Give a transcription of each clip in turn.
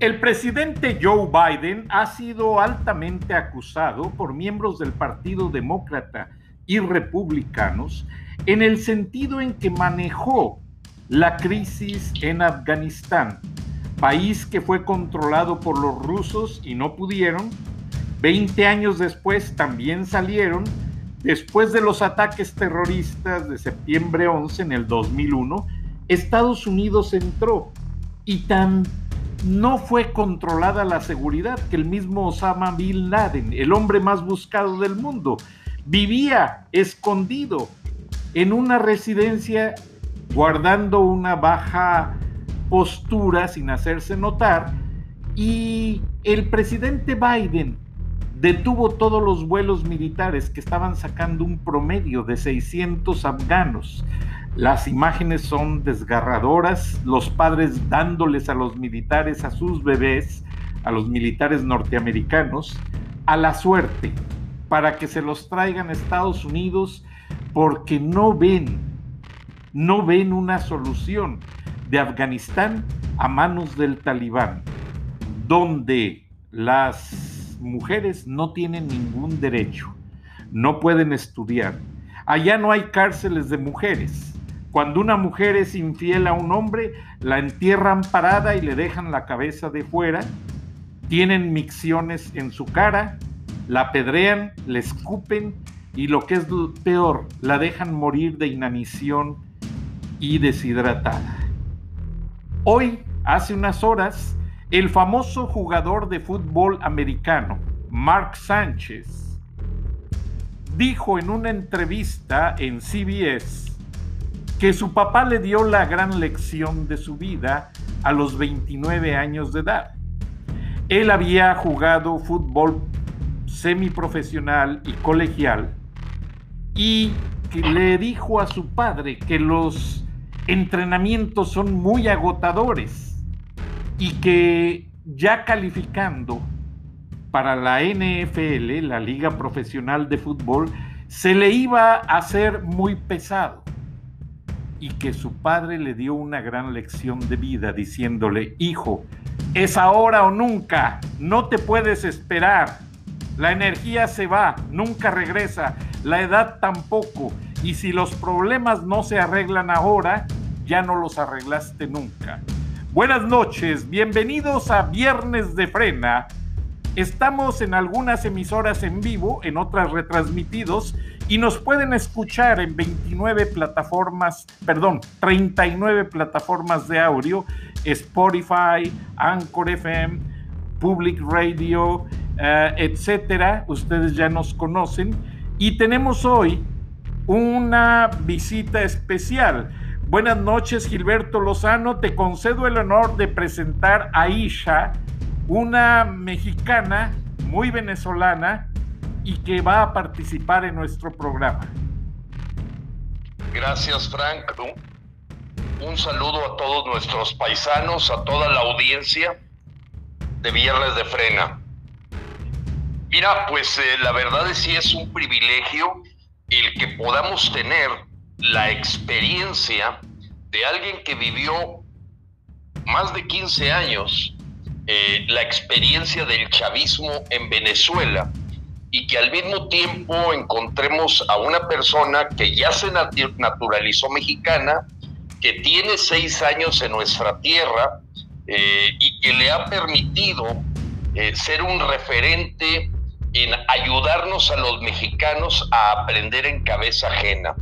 El presidente Joe Biden ha sido altamente acusado por miembros del Partido Demócrata y republicanos en el sentido en que manejó la crisis en Afganistán, país que fue controlado por los rusos y no pudieron. Veinte años después también salieron, después de los ataques terroristas de septiembre 11 en el 2001, Estados Unidos entró y tan no fue controlada la seguridad que el mismo Osama Bin Laden, el hombre más buscado del mundo, vivía escondido en una residencia guardando una baja postura sin hacerse notar y el presidente Biden detuvo todos los vuelos militares que estaban sacando un promedio de 600 afganos. Las imágenes son desgarradoras, los padres dándoles a los militares, a sus bebés, a los militares norteamericanos, a la suerte, para que se los traigan a Estados Unidos porque no ven, no ven una solución de Afganistán a manos del talibán, donde las mujeres no tienen ningún derecho, no pueden estudiar. Allá no hay cárceles de mujeres, cuando una mujer es infiel a un hombre, la entierran parada y le dejan la cabeza de fuera, tienen micciones en su cara, la apedrean, le escupen y lo que es peor, la dejan morir de inanición y deshidratada. Hoy, hace unas horas, el famoso jugador de fútbol americano, Mark Sánchez, dijo en una entrevista en CBS que su papá le dio la gran lección de su vida a los 29 años de edad. Él había jugado fútbol semiprofesional y colegial y le dijo a su padre que los entrenamientos son muy agotadores y que ya calificando para la NFL, la Liga Profesional de Fútbol, se le iba a hacer muy pesado y que su padre le dio una gran lección de vida diciéndole, hijo, es ahora o nunca, no te puedes esperar, la energía se va, nunca regresa, la edad tampoco, y si los problemas no se arreglan ahora, ya no los arreglaste nunca. Buenas noches, bienvenidos a Viernes de Frena. Estamos en algunas emisoras en vivo, en otras retransmitidos y nos pueden escuchar en 29 plataformas, perdón, 39 plataformas de audio, Spotify, Anchor FM, Public Radio, eh, etcétera. Ustedes ya nos conocen. Y tenemos hoy una visita especial. Buenas noches, Gilberto Lozano. Te concedo el honor de presentar a Isha, una mexicana muy venezolana y que va a participar en nuestro programa. Gracias, Frank. Un, saludo a todos nuestros paisanos, a toda la audiencia de Viernes de Frena. Mira, pues eh, la verdad es que es un privilegio el que podamos tener la experiencia de alguien que vivió más de 15 años eh, la experiencia del chavismo en Venezuela y que al mismo tiempo encontremos a una persona que ya se naturalizó mexicana, que tiene seis años en nuestra tierra eh, y que le ha permitido eh, ser un referente en ayudarnos a los mexicanos a aprender en cabeza ajena.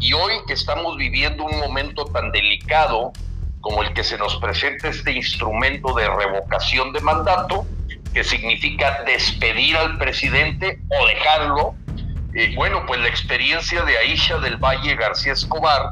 Y hoy que estamos viviendo un momento tan delicado como el que se nos presenta este instrumento de revocación de mandato, que significa despedir al presidente o dejarlo, eh, bueno, pues la experiencia de Aisha del Valle García Escobar,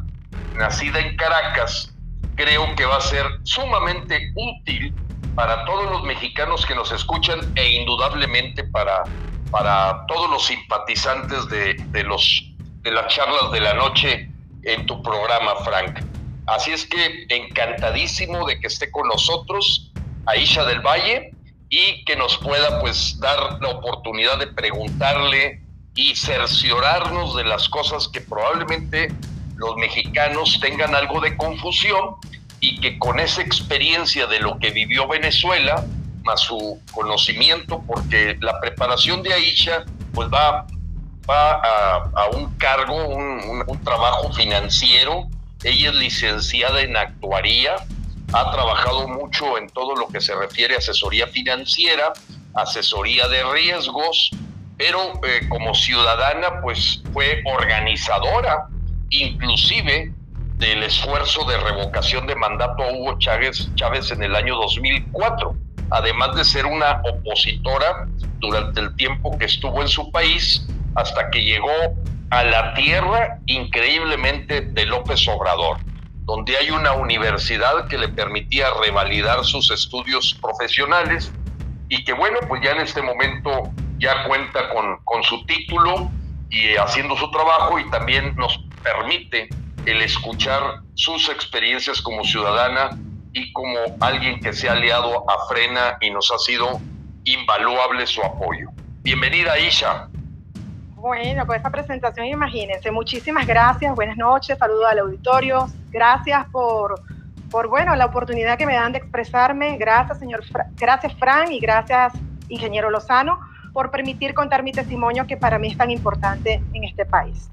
nacida en Caracas, creo que va a ser sumamente útil para todos los mexicanos que nos escuchan e indudablemente para, para todos los simpatizantes de, de, los, de las charlas de la noche en tu programa, Frank. Así es que encantadísimo de que esté con nosotros Aisha del Valle y que nos pueda pues dar la oportunidad de preguntarle y cerciorarnos de las cosas que probablemente los mexicanos tengan algo de confusión y que con esa experiencia de lo que vivió Venezuela, más su conocimiento, porque la preparación de Aisha pues va, a, un cargo, un, un trabajo financiero, ella es licenciada en actuaría, ha trabajado mucho en todo lo que se refiere a asesoría financiera, asesoría de riesgos, pero eh, como ciudadana pues fue organizadora inclusive del esfuerzo de revocación de mandato a Hugo Chávez, Chávez en el año 2004, además de ser una opositora durante el tiempo que estuvo en su país hasta que llegó a la tierra increíblemente de López Obrador, donde hay una universidad que le permitía revalidar sus estudios profesionales y que bueno, pues ya en este momento ya cuenta con, con su título y haciendo su trabajo y también nos permite el escuchar sus experiencias como ciudadana y como alguien que se ha aliado a Frena y nos ha sido invaluable su apoyo. Bienvenida, Isha. Bueno, con esta presentación, imagínense. Muchísimas gracias, buenas noches, saludos al auditorio. Gracias por, por bueno, la oportunidad que me dan de expresarme. Gracias, señor, gracias, Fran, y gracias, ingeniero Lozano, por permitir contar mi testimonio que para mí es tan importante en este país.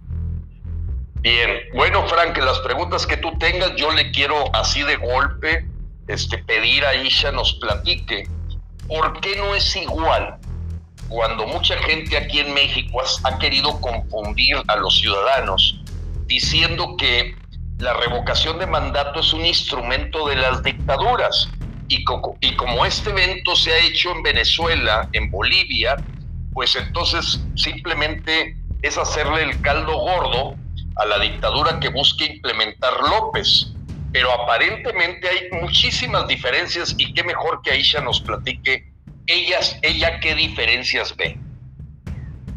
Bien, bueno, Frank, las preguntas que tú tengas, yo le quiero así de golpe este, pedir a Isha nos platique por qué no es igual cuando mucha gente aquí en México ha, querido confundir a los ciudadanos diciendo que la revocación de mandato es un instrumento de las dictaduras. Y, como este evento se ha hecho en Venezuela, en Bolivia, pues entonces simplemente es hacerle el caldo gordo a la dictadura que busca implementar López. Pero aparentemente hay muchísimas diferencias y qué mejor que Aisha nos platique ellas, ella qué diferencias ve.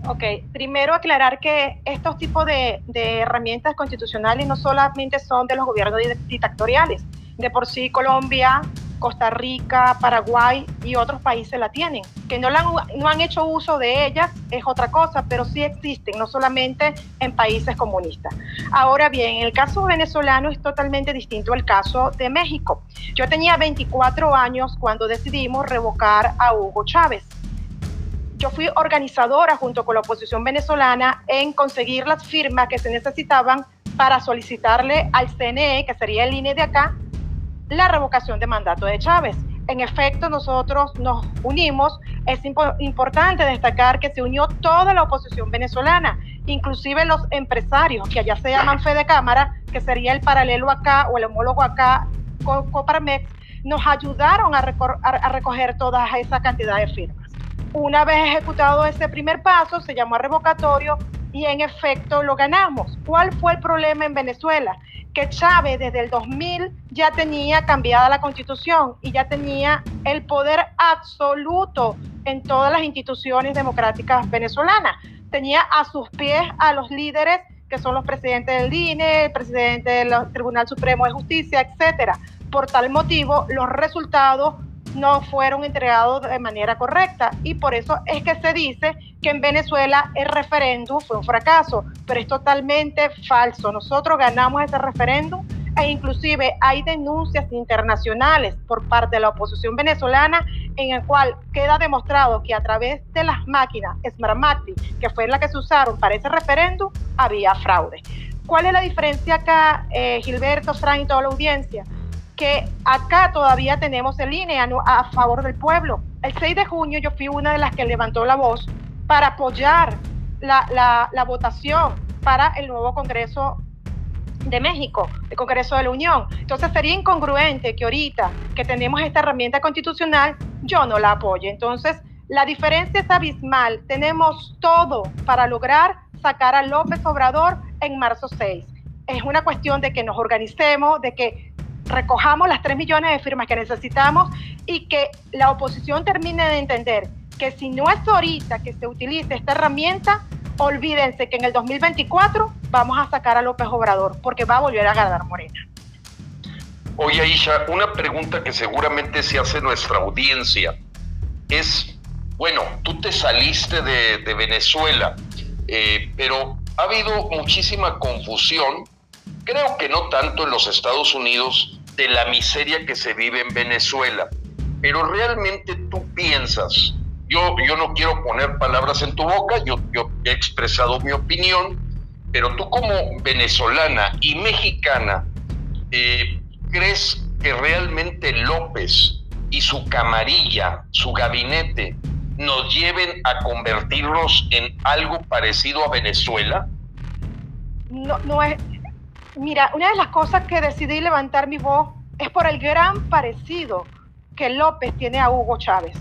Ok, primero aclarar que estos tipos de, herramientas constitucionales no solamente son de los gobiernos dictatoriales. De por sí Colombia, Costa Rica, Paraguay y otros países la tienen. Que no, han, no han hecho uso de ellas es otra cosa, pero sí existen, no solamente en países comunistas. Ahora bien, el caso venezolano es totalmente distinto al caso de México. Yo tenía 24 años cuando decidimos revocar a Hugo Chávez. Yo fui organizadora junto con la oposición venezolana en conseguir las firmas que se necesitaban para solicitarle al CNE, que sería el INE de acá, la revocación de mandato de Chávez. En efecto, nosotros nos unimos. Es importante destacar que se unió toda la oposición venezolana, inclusive los empresarios, que allá se llaman Fede Cámara, que sería el paralelo acá o el homólogo acá, Coparmex, nos ayudaron a, a recoger toda esa cantidad de firmas. Una vez ejecutado ese primer paso, se llamó revocatorio y en efecto lo ganamos. ¿Cuál fue el problema en Venezuela? Que Chávez desde el 2000 ya tenía cambiada la constitución y ya tenía el poder absoluto en todas las instituciones democráticas venezolanas. Tenía a sus pies a los líderes que son los presidentes del INE, el presidente del Tribunal Supremo de Justicia, etcétera. Por tal motivo, los resultados no fueron entregados de manera correcta y por eso es que se dice que en Venezuela el referéndum fue un fracaso, pero es totalmente falso. Nosotros ganamos ese referéndum e inclusive hay denuncias internacionales por parte de la oposición venezolana en el cual queda demostrado que a través de las máquinas Smartmatic, que fue la que se usaron para ese referéndum, había fraude. ¿Cuál es la diferencia acá, eh, Gilberto, Fran y toda la audiencia? Que acá todavía tenemos el INE a, favor del pueblo. El 6 de junio yo fui una de las que levantó la voz para apoyar la, la votación para el nuevo Congreso de México, el Congreso de la Unión. Entonces sería incongruente que ahorita que tenemos esta herramienta constitucional, yo no la apoye. Entonces, la diferencia es abismal. Tenemos todo para lograr sacar a López Obrador en marzo 6. Es una cuestión de que nos organicemos, de que recojamos las 3 millones de firmas que necesitamos y que la oposición termine de entender que si no es ahorita que se utilice esta herramienta, olvídense que en el 2024 vamos a sacar a López Obrador porque va a volver a ganar Morena. Oye, Aisha, una pregunta que seguramente se hace nuestra audiencia es, bueno, tú te saliste de, Venezuela, eh, pero ha habido muchísima confusión, creo que no tanto en los Estados Unidos, de la miseria que se vive en Venezuela, pero realmente tú piensas yo, yo no quiero poner palabras en tu boca, yo, yo he expresado mi opinión, pero tú como venezolana y mexicana, eh, ¿crees que realmente López y su camarilla, su gabinete, nos lleven a convertirnos en algo parecido a Venezuela? No, no es. Mira, una de las cosas que decidí levantar mi voz es por el gran parecido que López tiene a Hugo Chávez.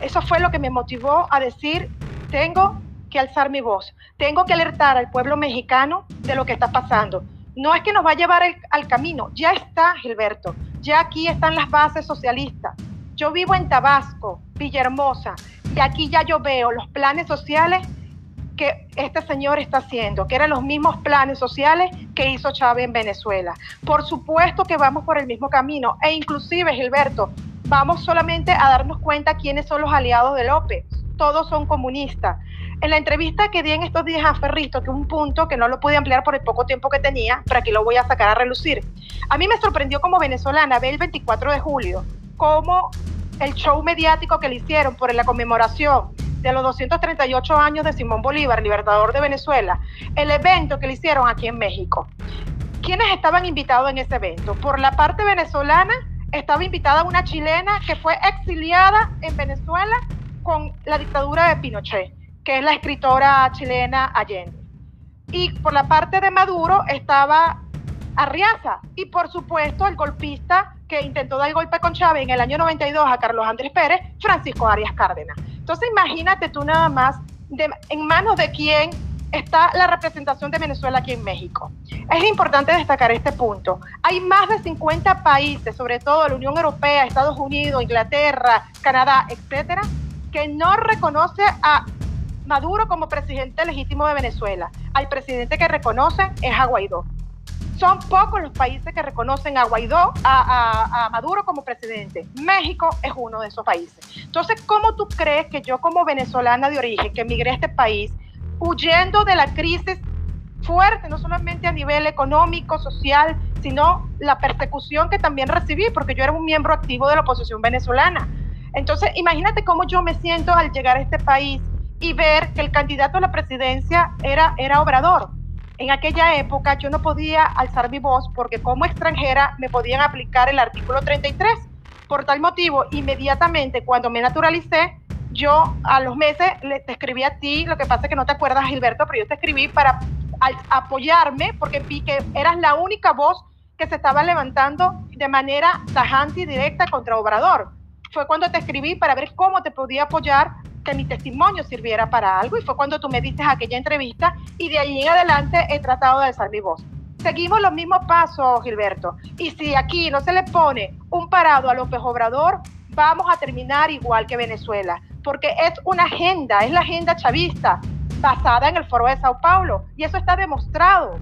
Eso fue lo que me motivó a decir, tengo que alzar mi voz, tengo que alertar al pueblo mexicano de lo que está pasando. No es que nos va a llevar al camino, ya está Gilberto, ya aquí están las bases socialistas. Yo vivo en Tabasco, Villahermosa, y aquí ya yo veo los planes sociales que este señor está haciendo, que eran los mismos planes sociales que hizo Chávez en Venezuela. Por supuesto que vamos por el mismo camino, e inclusive, Gilberto, vamos solamente a darnos cuenta quiénes son los aliados de López. Todos son comunistas. En la entrevista que di en estos días a Ferristo, que un punto que no lo pude ampliar por el poco tiempo que tenía, pero aquí lo voy a sacar a relucir. A mí me sorprendió como venezolana ver el 24 de julio, cómo el show mediático que le hicieron por la conmemoración de los 238 años de Simón Bolívar, libertador de Venezuela, el evento que le hicieron aquí en México. ¿Quiénes estaban invitados en ese evento? Por la parte venezolana, estaba invitada una chilena que fue exiliada en Venezuela con la dictadura de Pinochet, que es la escritora chilena Allende. Y por la parte de Maduro estaba Arriaza y por supuesto el golpista que intentó dar el golpe con Chávez en el año 92 a Carlos Andrés Pérez, Francisco Arias Cárdenas. Entonces imagínate tú nada más en manos de quién está la representación de Venezuela aquí en México. Es importante destacar este punto. Hay más de 50 países, sobre todo la Unión Europea, Estados Unidos, Inglaterra, Canadá, etcétera, que no reconoce a Maduro como presidente legítimo de Venezuela. Al presidente que reconoce es a Guaidó. Son pocos los países que reconocen a Guaidó, a, Maduro como presidente. México es uno de esos países. Entonces, ¿cómo tú crees que yo como venezolana de origen, que emigré a este país, huyendo de la crisis fuerte, no solamente a nivel económico, social, sino la persecución que también recibí, porque yo era un miembro activo de la oposición venezolana. Entonces, imagínate cómo yo me siento al llegar a este país y ver que el candidato a la presidencia era, era Obrador. En aquella época yo no podía alzar mi voz porque como extranjera me podían aplicar el artículo 33. Por tal motivo, inmediatamente cuando me naturalicé, yo a los meses le, escribí a ti, lo que pasa es que no te acuerdas, Gilberto, pero yo te escribí para apoyarme porque vi que eras la única voz que se estaba levantando de manera tajante y directa contra Obrador. Fue cuando te escribí para ver cómo te podía apoyar, mi testimonio sirviera para algo y fue cuando tú me diste aquella entrevista y de ahí en adelante he tratado de alzar mi voz. Seguimos los mismos pasos, Gilberto. Y si aquí no se le pone un parado a López Obrador, vamos a terminar igual que Venezuela porque es una agenda, es la agenda chavista basada en el foro de Sao Paulo y eso está demostrado.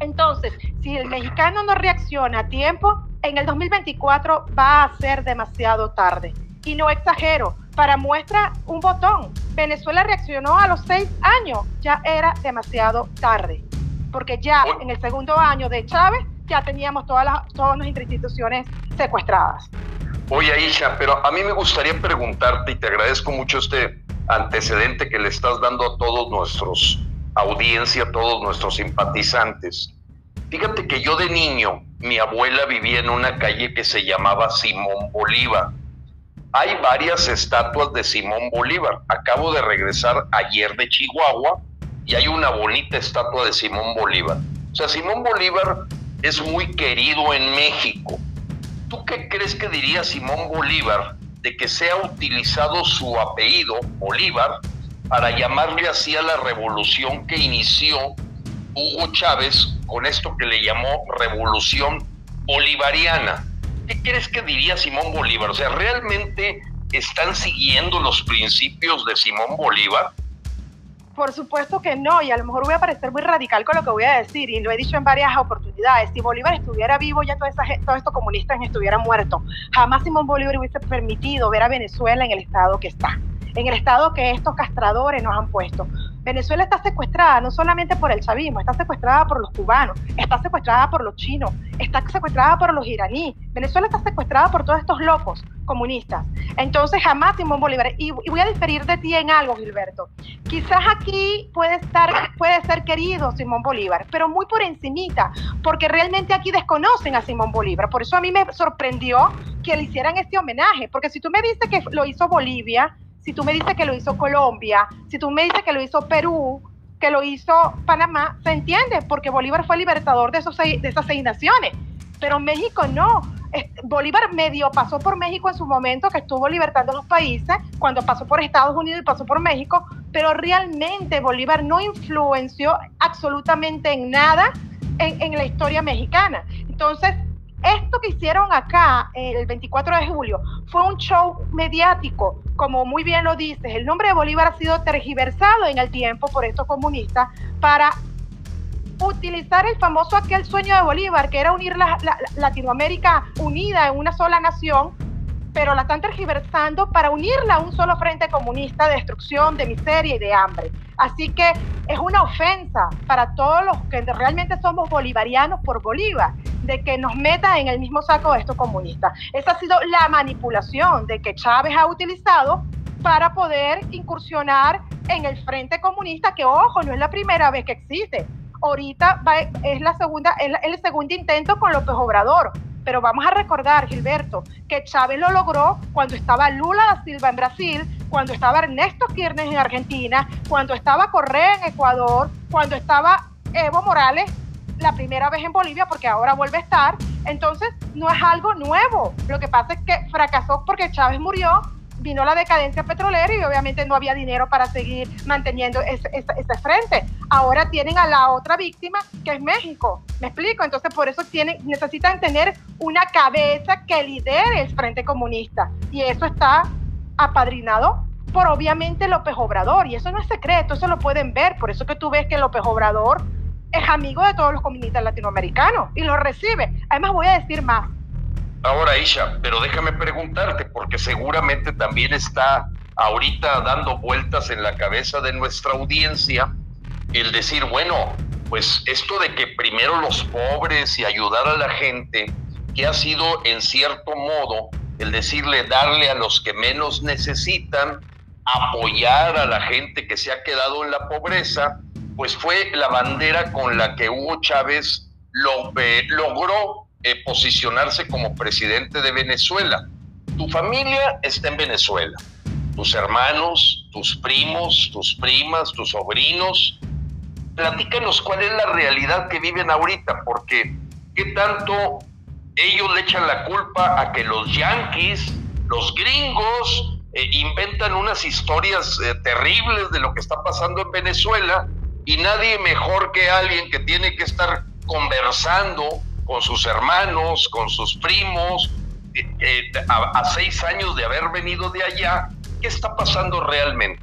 Entonces, si el mexicano no reacciona a tiempo, en el 2024 va a ser demasiado tarde. Y no exagero, para muestra un botón, Venezuela reaccionó a los seis años, ya era demasiado tarde, porque ya en el segundo año de Chávez ya teníamos todas las, todas las instituciones secuestradas. Oye, Aisha, pero a mí me gustaría preguntarte, y te agradezco mucho este antecedente que le estás dando a todos nuestros audiencia, a todos nuestros simpatizantes. Fíjate que yo de niño, mi abuela vivía en una calle que se llamaba Simón Bolívar. Hay varias estatuas de Simón Bolívar. Acabo de regresar ayer de Chihuahua y hay una bonita estatua de Simón Bolívar. O sea, Simón Bolívar es muy querido en México. ¿Tú qué crees que diría Simón Bolívar de que sea utilizado su apellido, Bolívar, para llamarle así a la revolución que inició Hugo Chávez con esto que le llamó revolución bolivariana? ¿Qué crees que diría Simón Bolívar? O sea, ¿realmente están siguiendo los principios de Simón Bolívar? Por supuesto que no, y a lo mejor voy a parecer muy radical con lo que voy a decir, y lo he dicho en varias oportunidades. Si Bolívar estuviera vivo, ya todos estos comunistas estuvieran muertos. Jamás Simón Bolívar hubiese permitido ver a Venezuela en el estado que está, en el estado que estos castradores nos han puesto. Venezuela está secuestrada no solamente por el chavismo, está secuestrada por los cubanos, está secuestrada por los chinos, está secuestrada por los iraníes. Venezuela está secuestrada por todos estos locos comunistas. Entonces jamás Simón Bolívar, y, voy a diferir de ti en algo, Gilberto. Quizás aquí puede estar, puede ser querido Simón Bolívar, pero muy por encimita, porque realmente aquí desconocen a Simón Bolívar. Por eso a mí me sorprendió que le hicieran este homenaje, porque si tú me dices que lo hizo Bolivia, si tú me dices que lo hizo Colombia, si tú me dices que lo hizo Perú, que lo hizo Panamá, se entiende, porque Bolívar fue libertador de, esos de esas seis naciones, pero México no. Bolívar medio pasó por México en su momento, que estuvo libertando los países, cuando pasó por Estados Unidos y pasó por México, pero realmente Bolívar no influenció absolutamente en nada en, en la historia mexicana. Entonces, esto que hicieron acá el 24 de julio fue un show mediático, como muy bien lo dices. El nombre de Bolívar ha sido tergiversado en el tiempo por estos comunistas para utilizar el famoso aquel sueño de Bolívar, que era unir la, Latinoamérica unida en una sola nación, pero la están tergiversando para unirla a un solo frente comunista de destrucción, de miseria y de hambre. Así que es una ofensa para todos los que realmente somos bolivarianos por Bolívar, de que nos metan en el mismo saco de estos comunistas. Esa ha sido la manipulación de que Chávez ha utilizado para poder incursionar en el frente comunista, que ojo, no es la primera vez que existe. Ahorita es, la segunda, es el segundo intento con López Obrador pero vamos a recordar, Gilberto, que Chávez lo logró cuando estaba Lula da Silva en Brasil, cuando estaba Ernesto Kirchner en Argentina, cuando estaba Correa en Ecuador, cuando estaba Evo Morales la primera vez en Bolivia, porque ahora vuelve a estar. Entonces, no es algo nuevo. Lo que pasa es que fracasó porque Chávez murió vino la decadencia petrolera y obviamente no había dinero para seguir manteniendo ese, frente. Ahora tienen a la otra víctima que es México. ¿Me explico? Entonces por eso tienen, necesitan tener una cabeza que lidere el Frente Comunista. Y eso está apadrinado por obviamente López Obrador. Y eso no es secreto, eso lo pueden ver. Por eso que tú ves que López Obrador es amigo de todos los comunistas latinoamericanos y lo recibe. Además voy a decir más Ahora, Isha, pero déjame preguntarte, porque seguramente también está ahorita dando vueltas en la cabeza de nuestra audiencia el decir, bueno, pues esto de que primero los pobres y ayudar a la gente, que ha sido en cierto modo el decirle darle a los que menos necesitan, apoyar a la gente que se ha quedado en la pobreza, pues fue la bandera con la que Hugo Chávez lo, eh, logró eh, posicionarse como presidente de Venezuela. Tu familia está en Venezuela, tus hermanos, tus primos, tus primas, tus sobrinos. Platícanos cuál es la realidad que viven ahorita, porque qué tanto ellos le echan la culpa a que los yanquis, los gringos, eh, inventan unas historias eh, terribles de lo que está pasando en Venezuela y nadie mejor que alguien que tiene que estar conversando con sus hermanos, con sus primos, eh, eh, a, seis años de haber venido de allá, ¿qué está pasando realmente?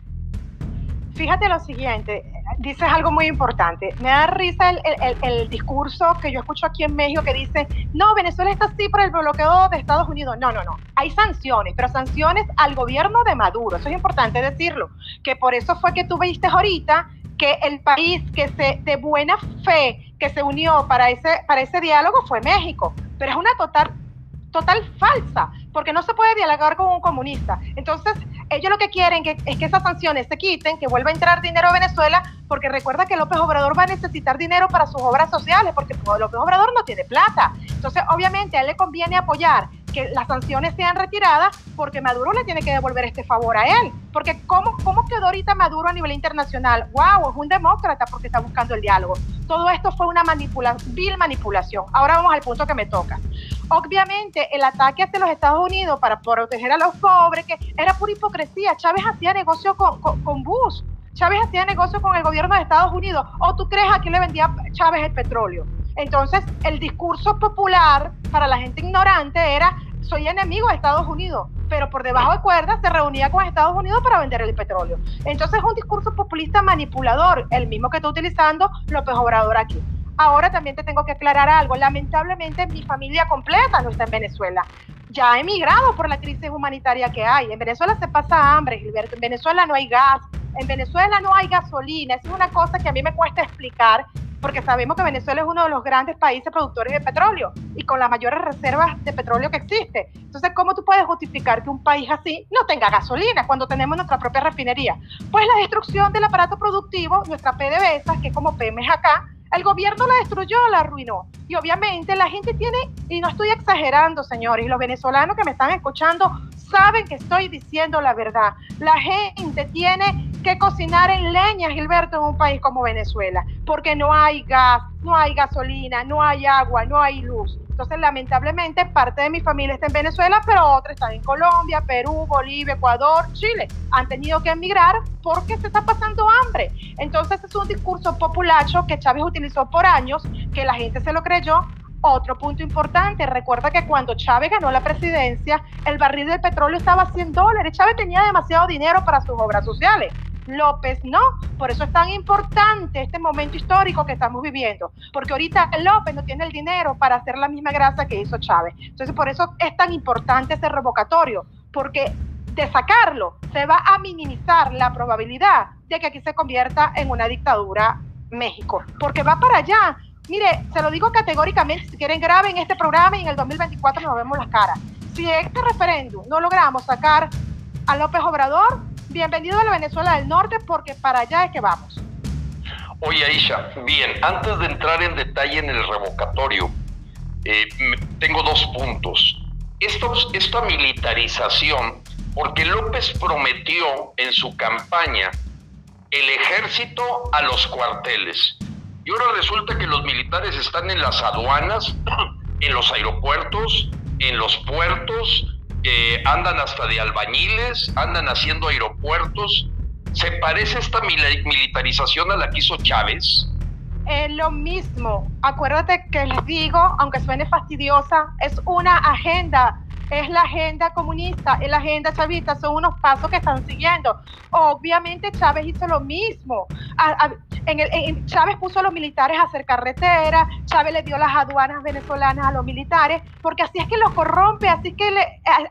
Fíjate lo siguiente, dices algo muy importante. Me da risa el, el, discurso que yo escucho aquí en México que dice, no, Venezuela está así por el bloqueo de Estados Unidos. No, no, no. Hay sanciones, pero sanciones al gobierno de Maduro. Eso es importante decirlo. Que por eso fue que tú viste ahorita que el país que se de buena fe que se unió para ese para ese diálogo fue México, pero es una total total falsa, porque no se puede dialogar con un comunista. Entonces, ellos lo que quieren es que esas sanciones se quiten, que vuelva a entrar dinero a Venezuela, porque recuerda que López Obrador va a necesitar dinero para sus obras sociales, porque López Obrador no tiene plata. Entonces, obviamente, a él le conviene apoyar que las sanciones sean retiradas porque Maduro le tiene que devolver este favor a él. Porque ¿cómo, cómo quedó ahorita Maduro a nivel internacional? ¡Wow! Es un demócrata porque está buscando el diálogo. Todo esto fue una manipulación, vil manipulación. Ahora vamos al punto que me toca. Obviamente, el ataque hacia los Estados Unidos para proteger a los pobres, que era pura hipocresía. Chávez hacía negocio con, con, con Bush. Chávez hacía negocio con el gobierno de Estados Unidos. ¿O tú crees a quién le vendía Chávez el petróleo? Entonces, el discurso popular para la gente ignorante era, soy enemigo de Estados Unidos, pero por debajo de cuerdas se reunía con Estados Unidos para vender el petróleo. Entonces, es un discurso populista manipulador, el mismo que está utilizando López Obrador aquí. Ahora también te tengo que aclarar algo. Lamentablemente, mi familia completa no está en Venezuela. Ya ha emigrado por la crisis humanitaria que hay. En Venezuela se pasa hambre, Gilberto. En Venezuela no hay gas. En Venezuela no hay gasolina. Esa es una cosa que a mí me cuesta explicar porque sabemos que Venezuela es uno de los grandes países productores de petróleo y con las mayores reservas de petróleo que existe. Entonces, ¿cómo tú puedes justificar que un país así no tenga gasolina cuando tenemos nuestra propia refinería? Pues la destrucción del aparato productivo, nuestra PDVSA, que es como Pemex acá, el gobierno la destruyó, la arruinó. Y obviamente la gente tiene, y no estoy exagerando, señores, los venezolanos que me están escuchando saben que estoy diciendo la verdad. La gente tiene que cocinar en leña, Gilberto, en un país como Venezuela, porque no hay gas, no hay gasolina, no hay agua, no hay luz. Entonces, lamentablemente, parte de mi familia está en Venezuela, pero otra está en Colombia, Perú, Bolivia, Ecuador, Chile. Han tenido que emigrar porque se está pasando hambre. Entonces, es un discurso populacho que Chávez utilizó por años, que la gente se lo creyó, otro punto importante, recuerda que cuando Chávez ganó la presidencia, el barril de petróleo estaba a 100 dólares. Chávez tenía demasiado dinero para sus obras sociales. López no. Por eso es tan importante este momento histórico que estamos viviendo. Porque ahorita López no tiene el dinero para hacer la misma grasa que hizo Chávez. Entonces, por eso es tan importante ese revocatorio. Porque de sacarlo se va a minimizar la probabilidad de que aquí se convierta en una dictadura México. Porque va para allá. Mire, se lo digo categóricamente, si quieren graben este programa y en el 2024 nos vemos las caras. Si este referéndum no logramos sacar a López Obrador, bienvenido a la Venezuela del Norte porque para allá es que vamos. Oye, Aisha, bien, antes de entrar en detalle en el revocatorio, eh, tengo dos puntos. Esta militarización, porque López prometió en su campaña el ejército a los cuarteles. Y ahora resulta que los militares están en las aduanas, en los aeropuertos, en los puertos, eh, andan hasta de albañiles, andan haciendo aeropuertos. ¿Se parece esta militarización a la que hizo Chávez? Es lo mismo. Acuérdate que les digo, aunque suene fastidiosa, es una agenda es la agenda comunista, es la agenda chavista, son unos pasos que están siguiendo. Obviamente Chávez hizo lo mismo. en Chávez puso a los militares a hacer carreteras, Chávez le dio las aduanas venezolanas a los militares, porque así es que los corrompe, así es que,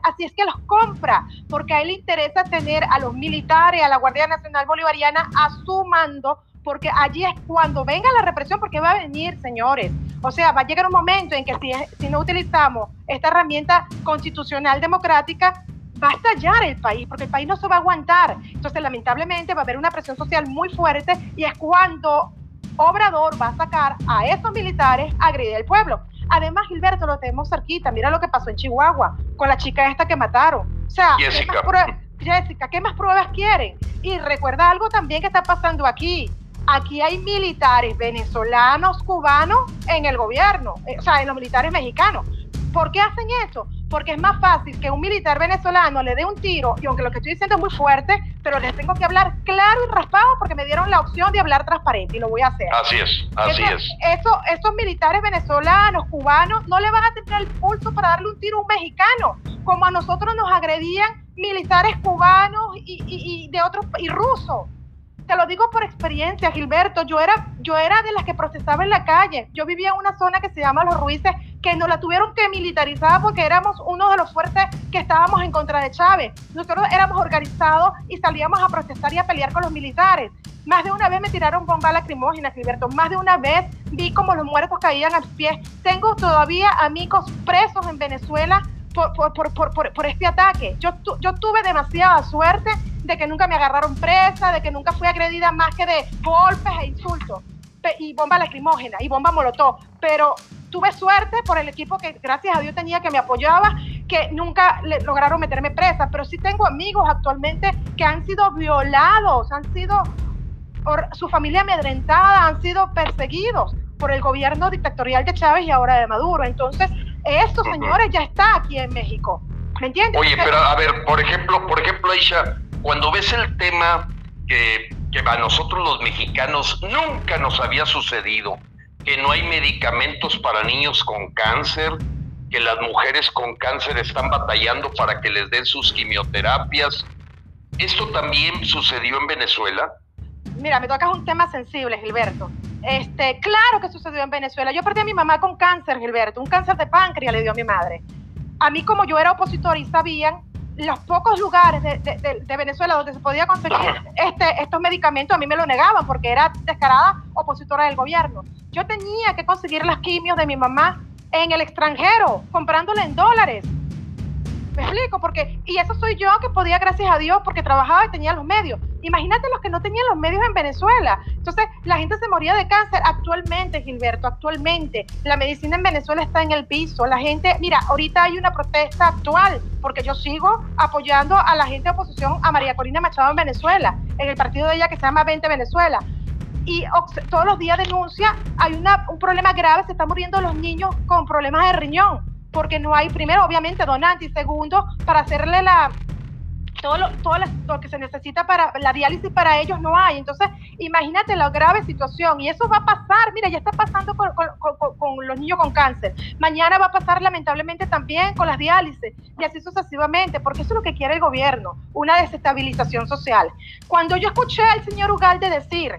así es que los compra, porque a él le interesa tener a los militares, a la Guardia Nacional Bolivariana a su mando porque allí es cuando venga la represión, porque va a venir, señores. O sea, va a llegar un momento en que si, si no utilizamos esta herramienta constitucional democrática, va a estallar el país, porque el país no se va a aguantar. Entonces, lamentablemente, va a haber una presión social muy fuerte y es cuando Obrador va a sacar a esos militares a agredir al pueblo. Además, Gilberto, lo tenemos cerquita. Mira lo que pasó en Chihuahua con la chica esta que mataron. O sea, Jessica. Jessica, ¿qué más pruebas quieren? Y recuerda algo también que está pasando aquí aquí hay militares venezolanos, cubanos en el gobierno, eh, o sea, en los militares mexicanos. ¿Por qué hacen eso? Porque es más fácil que un militar venezolano le dé un tiro, y aunque lo que estoy diciendo es muy fuerte, pero les tengo que hablar claro y raspado porque me dieron la opción de hablar transparente y lo voy a hacer. Así es, así es. Eso, esos militares venezolanos, cubanos, no le van a tener el pulso para darle un tiro a un mexicano, como a nosotros nos agredían militares cubanos y, y de otros, y rusos te lo digo por experiencia, Gilberto. Yo era, yo era de las que protestaba en la calle. Yo vivía en una zona que se llama Los Ruices, que nos la tuvieron que militarizar porque éramos uno de los fuertes que estábamos en contra de Chávez. Nosotros éramos organizados y salíamos a protestar y a pelear con los militares. Más de una vez me tiraron bomba lacrimógena, Gilberto. Más de una vez vi como los muertos caían a pies. Tengo todavía amigos presos en Venezuela por, por, por, por, este ataque. Yo, yo tuve demasiada suerte de que nunca me agarraron presa, de que nunca fui agredida más que de golpes e insultos y bomba lacrimógena y bomba molotov. Pero tuve suerte por el equipo que gracias a Dios tenía que me apoyaba que nunca lograron meterme presa, pero sí tengo amigos actualmente que han sido violados, han sido por su familia amedrentada, han sido perseguidos por el gobierno dictatorial de Chávez y ahora de Maduro. Entonces, estos señores ya está aquí en México. ¿Me entiendes? Oye, pero a ver, por ejemplo, por ejemplo, Aisha, cuando ves el tema que, que a nosotros los mexicanos nunca nos había sucedido, que no hay medicamentos para niños con cáncer, que las mujeres con cáncer están batallando para que les den sus quimioterapias. ¿Esto también sucedió en Venezuela? Mira, me tocas un tema sensible, Gilberto. Este, claro que sucedió en Venezuela. Yo perdí a mi mamá con cáncer, Gilberto. Un cáncer de páncreas le dio a mi madre. A mí, como yo era opositor y sabían, los pocos lugares de, Venezuela donde se podía conseguir este, estos medicamentos, a mí me lo negaban porque era descarada opositora del gobierno. Yo tenía que conseguir las quimios de mi mamá en el extranjero, comprándole en dólares. Me explico, porque, y eso soy yo que podía, gracias a Dios, porque trabajaba y tenía los medios. Imagínate los que no tenían los medios en Venezuela. Entonces, la gente se moría de cáncer actualmente, Gilberto, actualmente. La medicina en Venezuela está en el piso. La gente, mira, ahorita hay una protesta actual, porque yo sigo apoyando a la gente de oposición a María Corina Machado en Venezuela, en el partido de ella que se llama 20 Venezuela y todos los días denuncia, hay una, un problema grave, se están muriendo los niños con problemas de riñón, porque no hay, primero, obviamente, donante, y segundo, para hacerle la, todo lo, todo lo que se necesita para la diálisis para ellos no hay. Entonces, imagínate la grave situación y eso va a pasar, mira, ya está pasando con, con, los niños con cáncer. Mañana va a pasar lamentablemente también con las diálisis y así sucesivamente, porque eso es lo que quiere el gobierno, una desestabilización social. Cuando yo escuché al señor Ugalde decir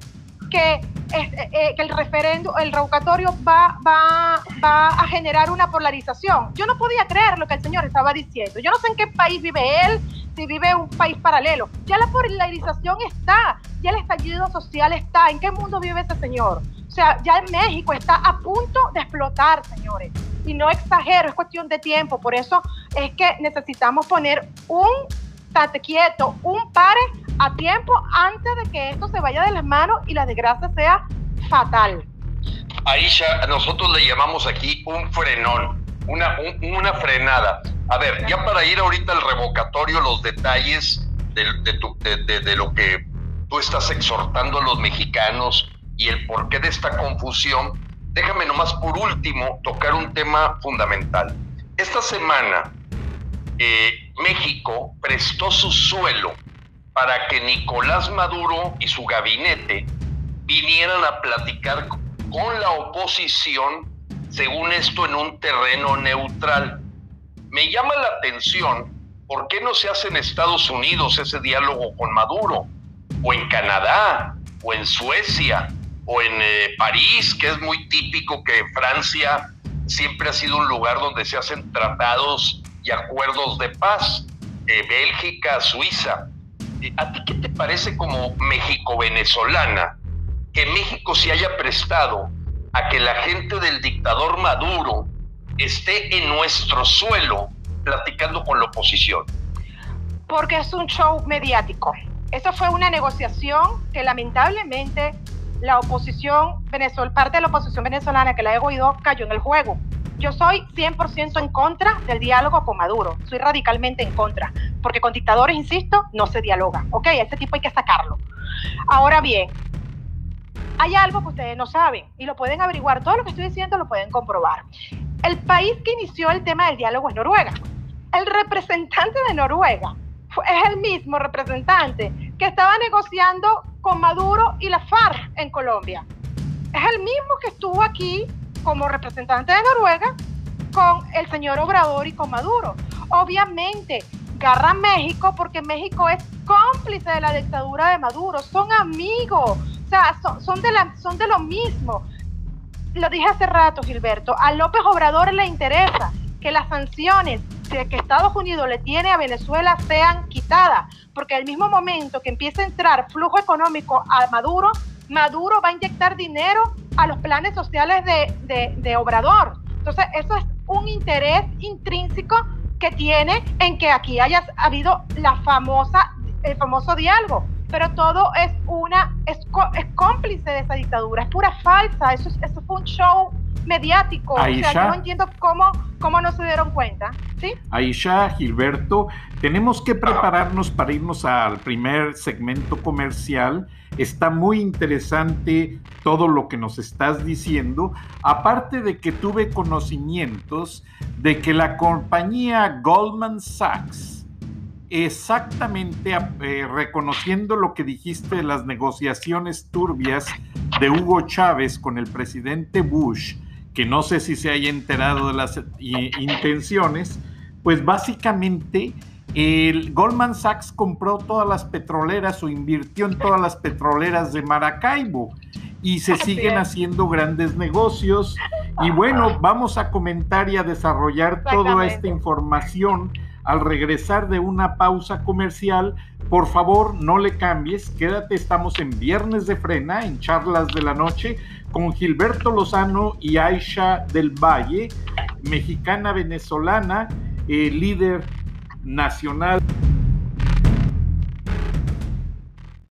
que, eh, eh, que el referéndum, el revocatorio va, va, va a generar una polarización. Yo no podía creer lo que el señor estaba diciendo. Yo no sé en qué país vive él, si vive un país paralelo. Ya la polarización está, ya el estallido social está. ¿En qué mundo vive ese señor? O sea, ya en México está a punto de explotar, señores. Y no exagero, es cuestión de tiempo. Por eso es que necesitamos poner un tate quieto, un pare a tiempo antes de que esto se vaya de las manos y la desgracia sea fatal. Aisha, nosotros le llamamos aquí un frenón, una, una frenada. A ver, ya para ir ahorita al revocatorio, los detalles de, de, lo que tú estás exhortando a los mexicanos y el porqué de esta confusión, déjame nomás por último tocar un tema fundamental. Esta semana, eh, México prestó su suelo para que Nicolás Maduro y su gabinete vinieran a platicar con la oposición, según esto, en un terreno neutral. Me llama la atención por qué no se hace en Estados Unidos ese diálogo con Maduro, o en Canadá, o en Suecia, o en eh, París, que es muy típico que Francia siempre ha sido un lugar donde se hacen tratados y acuerdos de paz, eh, Bélgica, Suiza. ¿A ti qué te parece como México-venezolana que México se haya prestado a que la gente del dictador Maduro esté en nuestro suelo platicando con la oposición? Porque es un show mediático. Eso fue una negociación que lamentablemente la oposición, parte de la oposición venezolana que la he oído, cayó en el juego. Yo soy 100% en contra del diálogo con Maduro. Soy radicalmente en contra. Porque con dictadores, insisto, no se dialoga. ¿Ok? A este tipo hay que sacarlo. Ahora bien, hay algo que ustedes no saben y lo pueden averiguar. Todo lo que estoy diciendo lo pueden comprobar. El país que inició el tema del diálogo es Noruega. El representante de Noruega es el mismo representante que estaba negociando con Maduro y la FARC en Colombia. Es el mismo que estuvo aquí como representante de Noruega con el señor Obrador y con Maduro. Obviamente, garra México porque México es cómplice de la dictadura de Maduro, son amigos, o sea, son, de, la, son de lo mismo. Lo dije hace rato, Gilberto, a López Obrador le interesa que las sanciones que Estados Unidos le tiene a Venezuela sean quitadas, porque al mismo momento que empieza a entrar flujo económico a Maduro, Maduro va a inyectar dinero a los planes sociales de, Obrador. Entonces, eso es un interés intrínseco que tiene en que aquí haya habido la famosa, el famoso diálogo. Pero todo es una, es, es cómplice de esa dictadura, es pura falsa, eso, eso fue un show mediático. O sea, yo no entiendo cómo, cómo no se dieron cuenta. ¿sí? Aisha, Gilberto, tenemos que prepararnos para irnos al primer segmento comercial. Está muy interesante todo lo que nos estás diciendo. Aparte de que tuve conocimientos de que la compañía Goldman Sachs, exactamente eh, reconociendo lo que dijiste de las negociaciones turbias de Hugo Chávez con el presidente Bush, que no sé si se haya enterado de las intenciones, pues básicamente el Goldman Sachs compró todas las petroleras o invirtió en todas las petroleras de Maracaibo y se siguen haciendo grandes negocios. Y bueno, vamos a comentar y a desarrollar toda esta información al regresar de una pausa comercial. Por favor, no le cambies, quédate, estamos en Viernes de Frena, en Charlas de la Noche, con Gilberto Lozano y Aisha del Valle, mexicana venezolana, eh, líder nacional.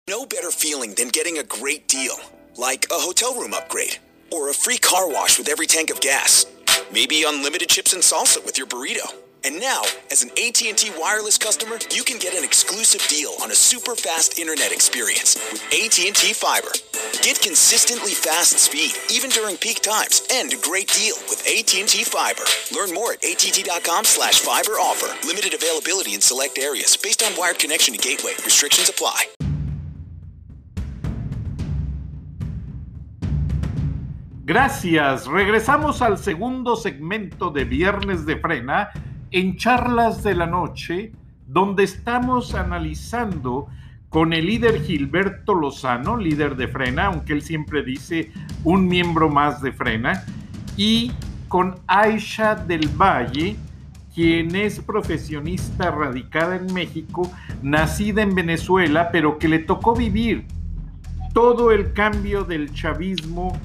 No better feeling than getting a great deal, like a hotel room upgrade, or a free car wash with every tank of gas, maybe unlimited chips and salsa with your burrito. And now, as an AT&T wireless customer, you can get an exclusive deal on a super fast internet experience with AT&T Fiber. Get consistently fast speed even during peak times and a great deal with AT&T Fiber. Learn more at att.com/fiber offer. Limited availability in select areas based on wired connection to gateway. Restrictions apply. Gracias. Regresamos al segundo segmento de Viernes de Frena en charlas de la noche, donde estamos analizando con el líder Gilberto Lozano, líder de Frena, aunque él siempre dice un miembro más de Frena, y con Aisha del Valle, quien es profesionista radicada en México, nacida en Venezuela, pero que le tocó vivir todo el cambio del chavismo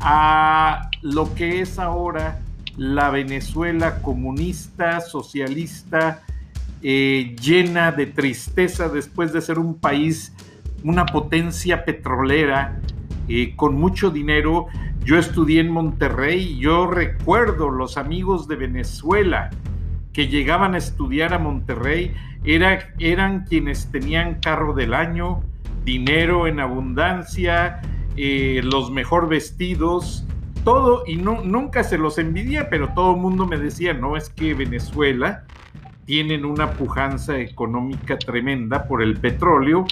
a lo que es ahora la Venezuela comunista, socialista, eh, llena de tristeza después de ser un país, una potencia petrolera, eh, con mucho dinero. Yo estudié en Monterrey yo recuerdo los amigos de Venezuela que llegaban a estudiar a Monterrey, era, eran quienes tenían carro del año, dinero en abundancia, eh, los mejor vestidos, todo, y no, nunca se los envidia, pero todo el mundo me decía, no, es que Venezuela tienen una pujanza económica tremenda por el petróleo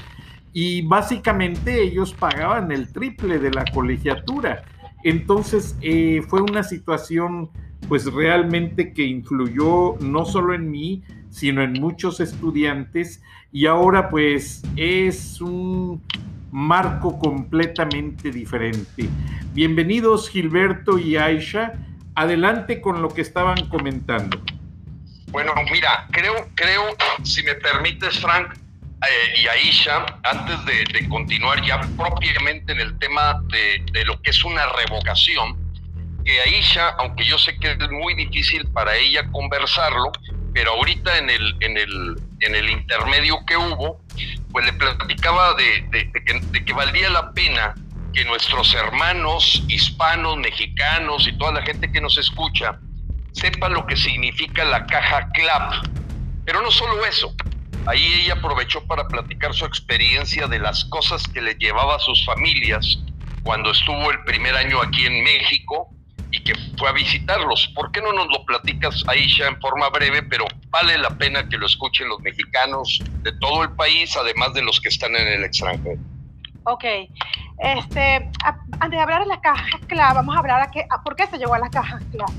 y básicamente ellos pagaban el triple de la colegiatura. Entonces eh, fue una situación pues realmente que influyó no solo en mí, sino en muchos estudiantes y ahora pues es un marco completamente diferente. Bienvenidos Gilberto y Aisha. Adelante con lo que estaban comentando. Bueno, mira, creo, creo, si me permites, Frank eh, y Aisha, antes de, continuar ya propiamente en el tema de, de lo que es una revocación, que Aisha, aunque yo sé que es muy difícil para ella conversarlo, pero ahorita en el, en el, en el intermedio que hubo, pues le platicaba de, que, valía la pena que nuestros hermanos hispanos, mexicanos y toda la gente que nos escucha sepa lo que significa la caja CLAP. Pero no solo eso, ahí ella aprovechó para platicar su experiencia de las cosas que le llevaba a sus familias cuando estuvo el primer año aquí en México y que fue a visitarlos. ¿Por qué no nos lo platicas, Aisha, en forma breve, pero vale la pena que lo escuchen los mexicanos de todo el país, además de los que están en el extranjero? Ok, este, antes de hablar de las cajas clave, vamos a hablar a, qué, por qué se llegó a las cajas clave.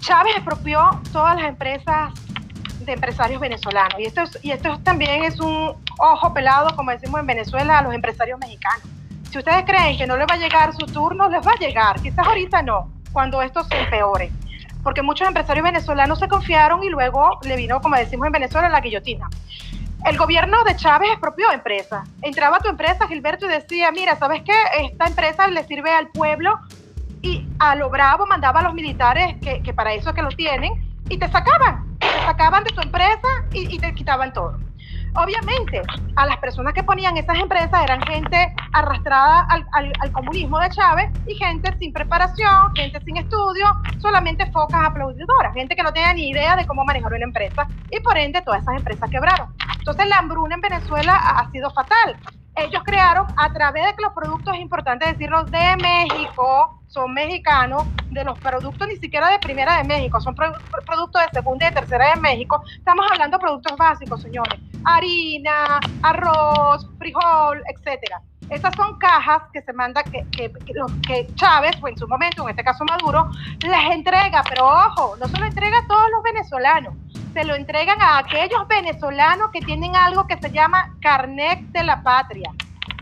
Chávez expropió todas las empresas de empresarios venezolanos y esto, y esto también es un ojo pelado, como decimos en Venezuela, a los empresarios mexicanos si ustedes creen que no les va a llegar su turno, les va a llegar. Quizás ahorita no, cuando esto se empeore. Porque muchos empresarios venezolanos se confiaron y luego le vino, como decimos en Venezuela, la guillotina. El gobierno de Chávez expropió empresas. Entraba a tu empresa, Gilberto, y decía, mira, ¿sabes qué? Esta empresa le sirve al pueblo y a lo bravo mandaba a los militares, que, para eso es que lo tienen, y te sacaban. Te sacaban de tu empresa y te quitaban todo. Obviamente, a las personas que ponían esas empresas eran gente arrastrada al, comunismo de Chávez y gente sin preparación, gente sin estudio, solamente focas aplaudidoras, gente que no tenía ni idea de cómo manejar una empresa y por ende todas esas empresas quebraron. Entonces la hambruna en Venezuela ha sido fatal ellos crearon a través de que los productos, es importante decirlo, de México, son mexicanos, de los productos ni siquiera de primera de México, son productos de segunda y de tercera de México. Estamos hablando de productos básicos, señores. Harina, arroz, frijol, etcétera. Esas son cajas que se manda, que, que, que, Chávez, o en su momento, en este caso Maduro, las entrega, pero ojo, no se lo entrega a todos los venezolanos se lo entregan a aquellos venezolanos que tienen algo que se llama carnet de la patria.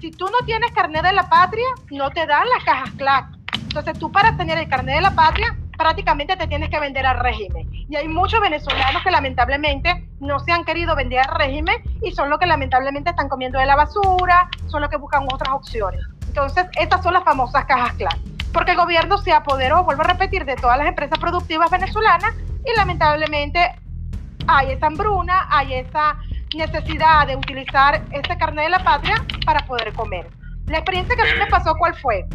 Si tú no tienes carnet de la patria, no te dan las cajas CLAC. Entonces tú para tener el carnet de la patria, prácticamente te tienes que vender al régimen. Y hay muchos venezolanos que lamentablemente no se han querido vender al régimen y son los que lamentablemente están comiendo de la basura, son los que buscan otras opciones. Entonces, estas son las famosas cajas CLAC. Porque el gobierno se apoderó, vuelvo a repetir, de todas las empresas productivas venezolanas y lamentablemente hay esa hambruna, hay esa necesidad de utilizar ese carnet de la patria para poder comer. La experiencia que a mí me pasó, ¿cuál fue?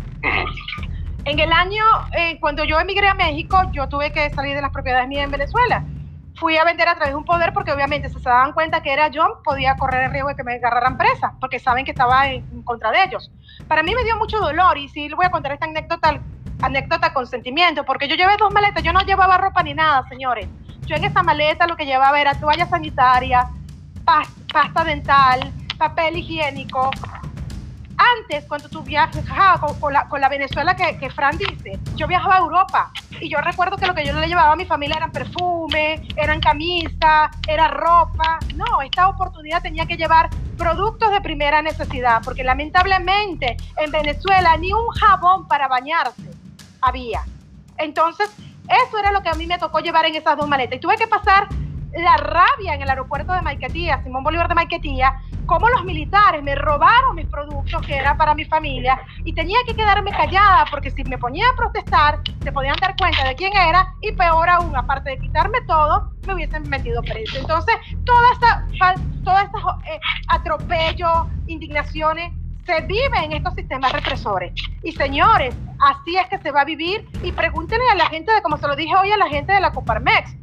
En el año, eh, cuando yo emigré a México, yo tuve que salir de las propiedades mías en Venezuela. Fui a vender a través de un poder porque obviamente si se daban cuenta que era yo, podía correr el riesgo de que me agarraran presa, porque saben que estaba en, contra de ellos. Para mí me dio mucho dolor y sí le voy a contar esta anécdota, con sentimiento, porque yo llevé dos maletas, yo no llevaba ropa ni nada, señores. Yo en esa maleta lo que llevaba era toalla sanitaria, pasta dental, papel higiénico. Antes, cuando tú viajabas con, la, Venezuela que, que, Fran dice, yo viajaba a Europa y yo recuerdo que lo que yo le llevaba a mi familia eran perfume, eran camisas, era ropa. No, esta oportunidad tenía que llevar productos de primera necesidad, porque lamentablemente en Venezuela ni un jabón para bañarse había. Entonces, eso era lo que a mí me tocó llevar en esas dos maletas. Y tuve que pasar la rabia en el aeropuerto de Maiquetía, Simón Bolívar de Maiquetía, como los militares me robaron mis productos que era para mi familia y tenía que quedarme callada porque si me ponía a protestar se podían dar cuenta de quién era y peor aún, aparte de quitarme todo, me hubiesen metido preso. Entonces, toda esta, toda esta eh, atropello, indignaciones se vive en estos sistemas represores. Y señores, así es que se va a vivir. Y pregúntenle a la gente de, como se lo dije hoy a la gente de la Coparmex.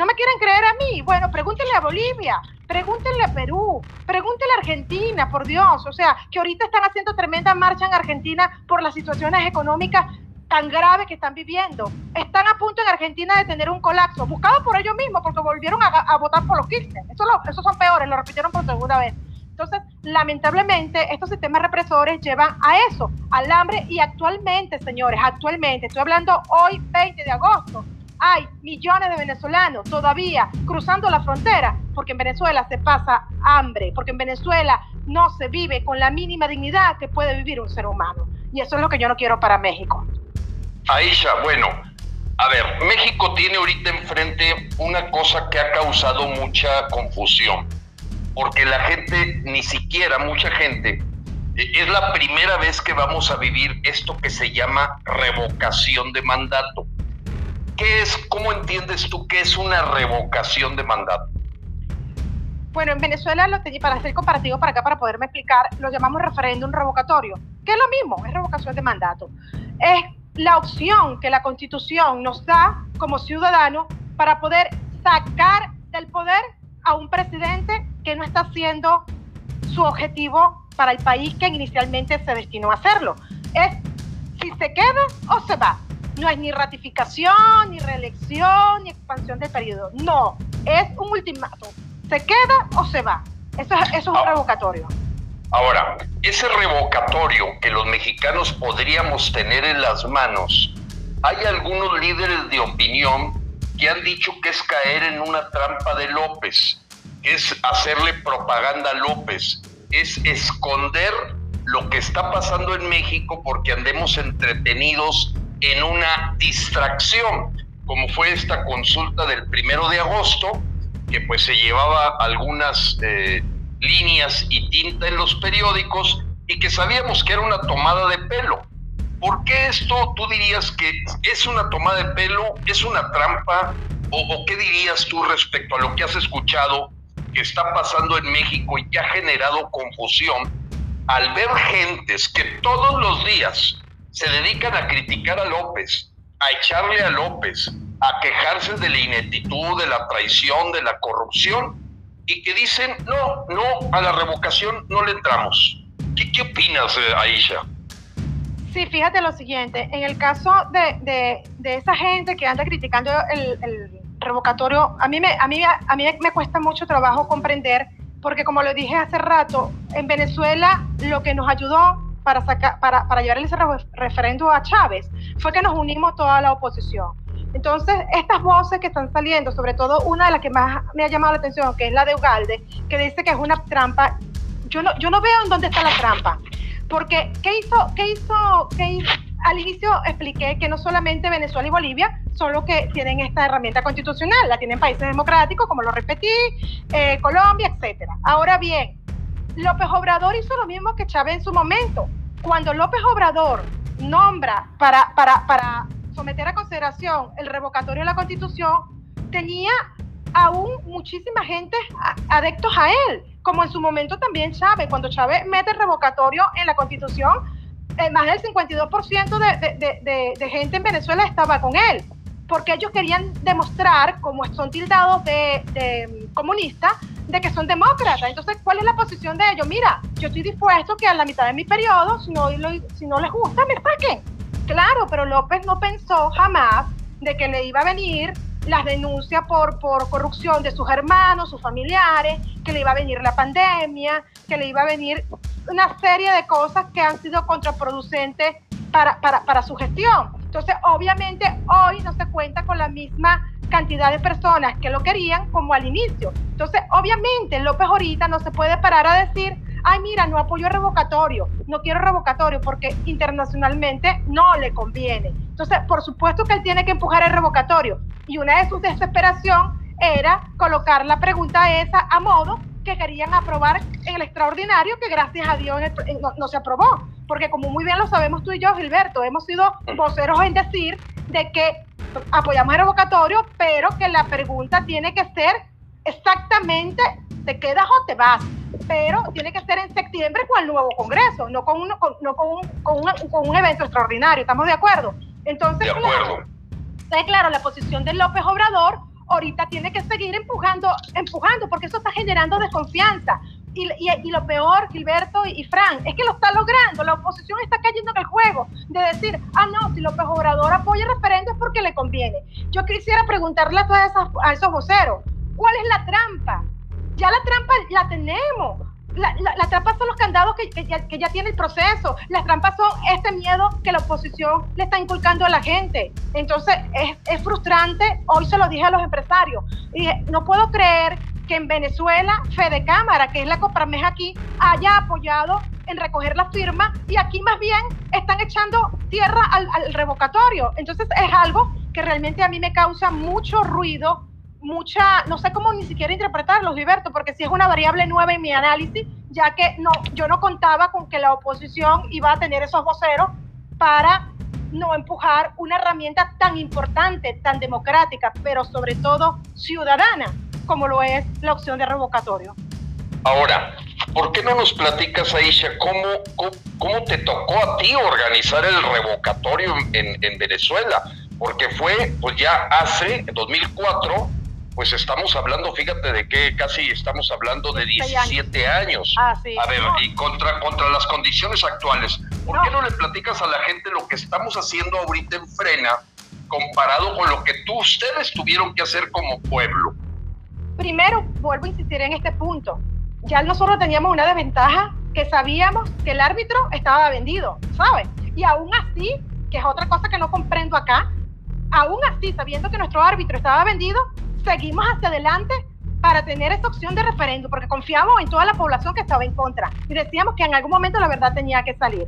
¿No me quieren creer a mí? Bueno, pregúntenle a Bolivia, pregúntenle a Perú, pregúntenle a Argentina, por Dios. O sea, que ahorita están haciendo tremenda marcha en Argentina por las situaciones económicas tan graves que están viviendo. Están a punto en Argentina de tener un colapso, buscado por ellos mismos, porque volvieron a, votar por los Kirchner. Eso esos son peores, lo repitieron por segunda vez. Entonces, lamentablemente, estos sistemas represores llevan a eso, al hambre y actualmente, señores, actualmente, estoy hablando hoy 20 de agosto, hay millones de venezolanos todavía cruzando la frontera porque en Venezuela se pasa hambre, porque en Venezuela no se vive con la mínima dignidad que puede vivir un ser humano. Y eso es lo que yo no quiero para México. Aisha, bueno, a ver, México tiene ahorita enfrente una cosa que ha causado mucha confusión porque la gente, ni siquiera mucha gente, eh, es la primera vez que vamos a vivir esto que se llama revocación de mandato. ¿Qué es, cómo entiendes tú qué es una revocación de mandato? Bueno, en Venezuela, lo para hacer comparativo para acá, para poderme explicar, lo llamamos referéndum revocatorio, que es lo mismo, es revocación de mandato. Es la opción que la Constitución nos da como ciudadanos para poder sacar del poder a un presidente que no está haciendo su objetivo para el país que inicialmente se destinó a hacerlo. Es si se queda o se va. No es ni ratificación, ni reelección, ni expansión del periodo. No, es un ultimátum. Se queda o se va. Eso, eso es un revocatorio. Ahora, ese revocatorio que los mexicanos podríamos tener en las manos, hay algunos líderes de opinión que han dicho que es caer en una trampa de López, es hacerle propaganda a López, es esconder lo que está pasando en México porque andemos entretenidos en una distracción, como fue esta consulta del primero de agosto, que pues se llevaba algunas eh, líneas y tinta en los periódicos y que sabíamos que era una tomada de pelo. ¿Por qué esto tú dirías que es una toma de pelo, es una trampa? ¿O, qué dirías tú respecto a lo que has escuchado que está pasando en México y que ha generado confusión al ver gentes que todos los días se dedican a criticar a López, a echarle a López, a quejarse de la ineptitud, de la traición, de la corrupción, y que dicen, no, no, a la revocación no le entramos. ¿Qué, qué opinas, eh, Aisha? Sí, fíjate lo siguiente, en el caso de, de, esa gente que anda criticando el, el, revocatorio, a mí, me, a, mí, a mí me cuesta mucho trabajo comprender, porque como lo dije hace rato, en Venezuela lo que nos ayudó para, sacar, para, para llevar ese referendo a Chávez fue que nos unimos toda la oposición. Entonces, estas voces que están saliendo, sobre todo una de las que más me ha llamado la atención, que es la de Ugalde, que dice que es una trampa, yo no, yo no veo en dónde está la trampa. Porque, ¿qué hizo, qué hizo, qué Al inicio expliqué que no solamente Venezuela y Bolivia son los que tienen esta herramienta constitucional, la tienen países democráticos, como lo repetí, eh, Colombia, etcétera. Ahora bien, López Obrador hizo lo mismo que Chávez en su momento. Cuando López Obrador nombra para, para, para someter a consideración el revocatorio de la Constitución, tenía aún muchísima gente adeptos a él, como en su momento también Chávez, cuando Chávez mete el revocatorio en la Constitución, eh, más del 52% de, de, de, gente en Venezuela estaba con él, porque ellos querían demostrar, como son tildados de, comunistas, de que son demócratas. Entonces, ¿cuál es la posición de ellos? Mira, yo estoy dispuesto que a la mitad de mi periodo, si no, si no les gusta, me saquen. Claro, pero López no pensó jamás de que le iba a venir las denuncias por, por corrupción de sus hermanos, sus familiares, que le iba a venir la pandemia, que le iba a venir una serie de cosas que han sido contraproducentes para, para, su gestión. Entonces, obviamente, hoy no se cuenta con la misma cantidad de personas que lo querían como al inicio. Entonces, obviamente, López ahorita no se puede parar a decir, ay, mira, no apoyo revocatorio, no quiero revocatorio porque internacionalmente no le conviene. Entonces, por supuesto que él tiene que empujar el revocatorio. Y una de sus desesperación era colocar la pregunta esa a modo que querían aprobar en el extraordinario, que gracias a Dios no, se aprobó. Porque como muy bien lo sabemos tú y yo, Gilberto, hemos sido voceros en decir de que apoyamos el revocatorio, pero que la pregunta tiene que ser exactamente, ¿te quedas o te vas? Pero tiene que ser en septiembre con el nuevo Congreso, no con, no con, un, con, un, evento extraordinario, ¿estamos de acuerdo? Entonces, de acuerdo. Claro, claro, la posición de López Obrador ahorita tiene que seguir empujando, empujando, porque eso está generando desconfianza. Y, y, lo peor, Gilberto y, Fran, es que lo está logrando. La oposición está cayendo en el juego de decir, ah, no, si López Obrador apoya el referendo es porque le conviene. Yo quisiera preguntarle a, todas esas, a esos voceros, ¿cuál es la trampa? Ya la trampa la tenemos. La, la, trampa son los candados que, que, ya, tiene el proceso. Las trampas son este miedo que la oposición le está inculcando a la gente. Entonces es, es frustrante. Hoy se lo dije a los empresarios. Y no puedo creer que en Venezuela Fede Cámara, que es la Coprameja aquí, haya apoyado en recoger la firma y aquí más bien están echando tierra al, al revocatorio. Entonces es algo que realmente a mí me causa mucho ruido mucha, no sé cómo ni siquiera interpretarlo, Gilberto, porque si es una variable nueva en mi análisis, ya que no, yo no contaba con que la oposición iba a tener esos voceros para no empujar una herramienta tan importante, tan democrática, pero sobre todo ciudadana, como lo es la opción de revocatorio. Ahora, ¿por qué no nos platicas, Aisha, cómo, cómo, te tocó a ti organizar el revocatorio en, en Venezuela? Porque fue, pues ya hace 2004, pues estamos hablando, fíjate de que casi estamos hablando de 17 años. Ah, sí. A ver, y contra, contra las condiciones actuales, ¿por qué no le platicas a la gente lo que estamos haciendo ahorita en Frena comparado con lo que tú, ustedes tuvieron que hacer como pueblo? Primero, vuelvo a insistir en este punto. Ya nosotros teníamos una desventaja que sabíamos que el árbitro estaba vendido, ¿sabes? Y aún así, que es otra cosa que no comprendo acá, aún así, sabiendo que nuestro árbitro estaba vendido, seguimos hacia adelante para tener esa opción de referéndum, porque confiamos en toda la población que estaba en contra y decíamos que en algún momento la verdad tenía que salir.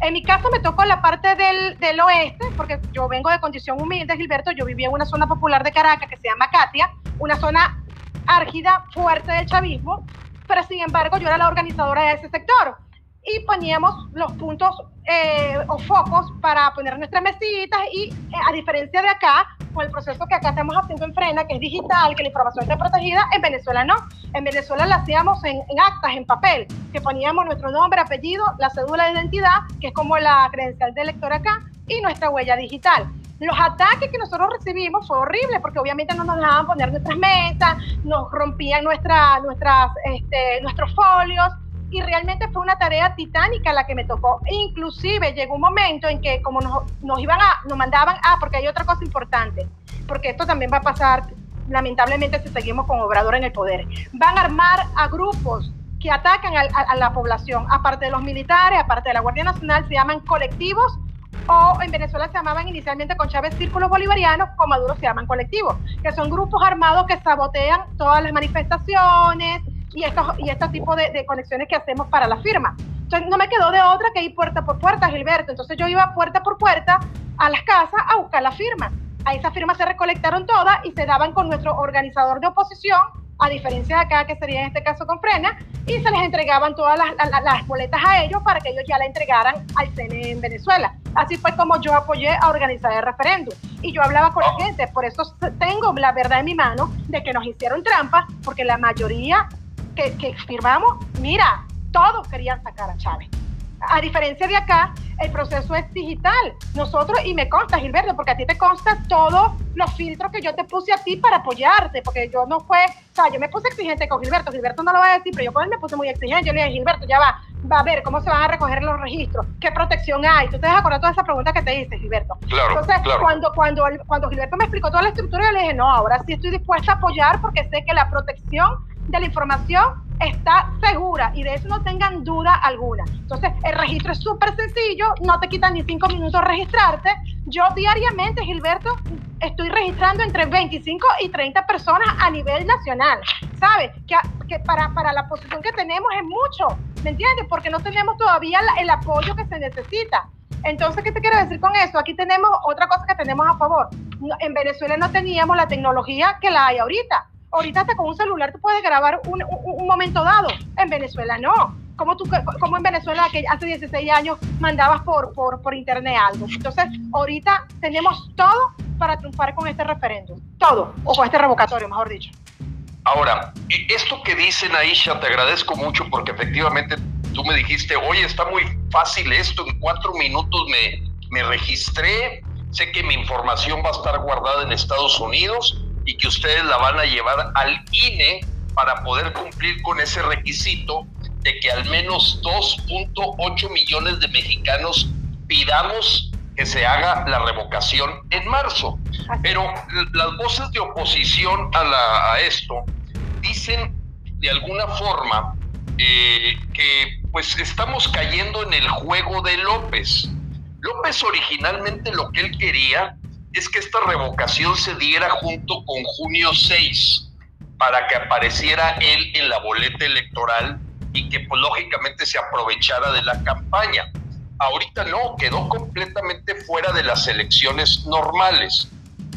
En mi caso me tocó la parte del, del oeste, porque yo vengo de condición humilde, Gilberto, yo vivía en una zona popular de Caracas que se llama Katia, una zona árgida, fuerte del chavismo, pero sin embargo yo era la organizadora de ese sector. Y poníamos los puntos eh, o focos para poner nuestras mesitas y eh, a diferencia de acá, con el proceso que acá estamos haciendo en Frena, que es digital, que la información está protegida, en Venezuela no. En Venezuela la hacíamos en, actas, en papel, que poníamos nuestro nombre, apellido, la cédula de identidad, que es como la credencial del lector acá, y nuestra huella digital. Los ataques que nosotros recibimos fue horrible porque obviamente no nos dejaban poner nuestras mesas, nos rompían nuestra, nuestras, este, nuestros folios, y realmente fue una tarea titánica la que me tocó. Inclusive llegó un momento en que como nos, nos iban a, nos mandaban, ah, porque hay otra cosa importante, porque esto también va a pasar lamentablemente si seguimos con Obrador en el poder. Van a armar a grupos que atacan a, a, la población, aparte de los militares, aparte de la Guardia Nacional, se llaman colectivos o en Venezuela se llamaban inicialmente con Chávez círculos bolivarianos, con Maduro se llaman colectivos, que son grupos armados que sabotean todas las manifestaciones, y estos, y este tipo de, de, conexiones que hacemos para la firma. Entonces no me quedó de otra que ir puerta por puerta, Gilberto. Entonces yo iba puerta por puerta a las casas a buscar la firma. A esas firmas se recolectaron todas y se daban con nuestro organizador de oposición, a diferencia de acá, que sería en este caso con Frena, y se les entregaban todas las, las, las boletas a ellos para que ellos ya la entregaran al CNE en Venezuela. Así fue como yo apoyé a organizar el referéndum. Y yo hablaba con la gente, por eso tengo la verdad en mi mano de que nos hicieron trampas, porque la mayoría que, que firmamos, mira, todos querían sacar a Chávez. A diferencia de acá, el proceso es digital. Nosotros, y me consta, Gilberto, porque a ti te consta todos los filtros que yo te puse a ti para apoyarte, porque yo no fue, o sea, yo me puse exigente con Gilberto, Gilberto no lo va a decir, pero yo con él me puse muy exigente. Yo le dije, Gilberto, ya va, va a ver cómo se van a recoger los registros, qué protección hay. ¿Tú te das acuerdo de toda esa pregunta que te hice, Gilberto? Claro, Entonces, claro. Cuando, cuando, cuando Gilberto me explicó toda la estructura, yo le dije, no, ahora sí estoy dispuesta a apoyar porque sé que la protección de la información está segura y de eso no tengan duda alguna. Entonces, el registro es súper sencillo, no te quitan ni cinco minutos registrarte. Yo diariamente, Gilberto, estoy registrando entre 25 y 30 personas a nivel nacional. ¿Sabes? Que, que para, para la posición que tenemos es mucho, ¿me entiendes? Porque no tenemos todavía la, el apoyo que se necesita. Entonces, ¿qué te quiero decir con eso? Aquí tenemos otra cosa que tenemos a favor. En Venezuela no teníamos la tecnología que la hay ahorita ahorita hasta con un celular tú puedes grabar un, un, un momento dado. En Venezuela no. Como, tú, como en Venezuela que hace 16 años mandabas por, por, por internet algo. Entonces, ahorita tenemos todo para triunfar con este referéndum. Todo. O con este revocatorio, mejor dicho. Ahora, esto que dicen Aisha, te agradezco mucho porque efectivamente tú me dijiste, oye, está muy fácil esto, en cuatro minutos me, me registré, sé que mi información va a estar guardada en Estados Unidos y que ustedes la van a llevar al INE para poder cumplir con ese requisito de que al menos 2.8 millones de mexicanos pidamos que se haga la revocación en marzo. Pero las voces de oposición a, la, a esto dicen de alguna forma eh, que pues estamos cayendo en el juego de López. López originalmente lo que él quería es que esta revocación se diera junto con junio 6 para que apareciera él en la boleta electoral y que pues lógicamente se aprovechara de la campaña. Ahorita no, quedó completamente fuera de las elecciones normales.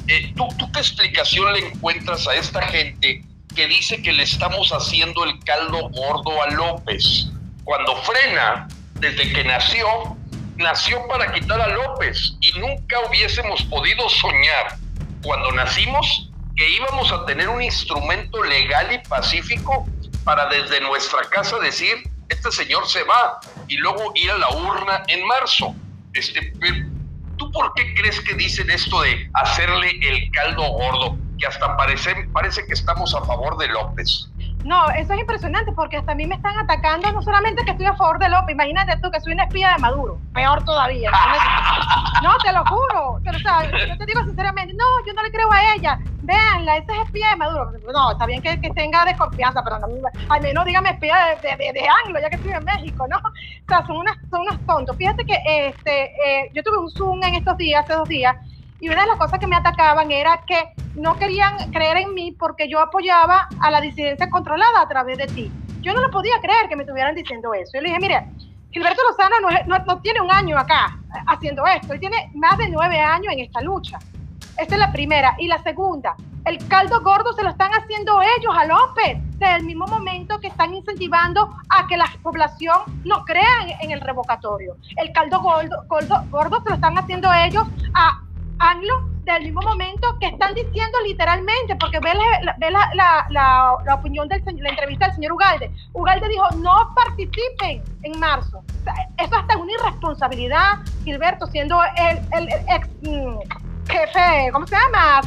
Eh, ¿tú, ¿Tú qué explicación le encuentras a esta gente que dice que le estamos haciendo el caldo gordo a López? Cuando frena, desde que nació, nació para quitar a López y nunca hubiésemos podido soñar cuando nacimos que íbamos a tener un instrumento legal y pacífico para desde nuestra casa decir, este señor se va y luego ir a la urna en marzo. Este, ¿Tú por qué crees que dicen esto de hacerle el caldo gordo? Que hasta parece, parece que estamos a favor de López. No, eso es impresionante porque hasta a mí me están atacando, no solamente que estoy a favor de López, imagínate tú que soy una espía de Maduro, peor todavía. No, te lo juro, o sea, yo te digo sinceramente, no, yo no le creo a ella, véanla, esa es espía de Maduro. No, está bien que, tenga desconfianza, pero no, al menos dígame espía de, de, de, Anglo, ya que estoy en México, ¿no? O sea, son unas, son unas tontos. Fíjate que este, eh, yo tuve un Zoom en estos días, hace dos días, y una de las cosas que me atacaban era que no querían creer en mí porque yo apoyaba a la disidencia controlada a través de ti. Yo no lo podía creer que me estuvieran diciendo eso. Yo le dije, mire, Gilberto Lozano no, no, tiene un año acá haciendo esto, él tiene más de nueve años en esta lucha. Esta es la primera. Y la segunda, El caldo gordo se lo están haciendo ellos a López, desde el mismo momento que están incentivando a que la población no crea en, el revocatorio. El caldo gordo, gordo, se lo están haciendo ellos a Anglo del mismo momento que están diciendo literalmente, porque ve la, ve la, la, la, opinión de la entrevista del señor Ugalde. Ugalde dijo, no participen en marzo. eso hasta una irresponsabilidad, Gilberto, siendo el, el, ex... Jefe, ¿cómo se llama?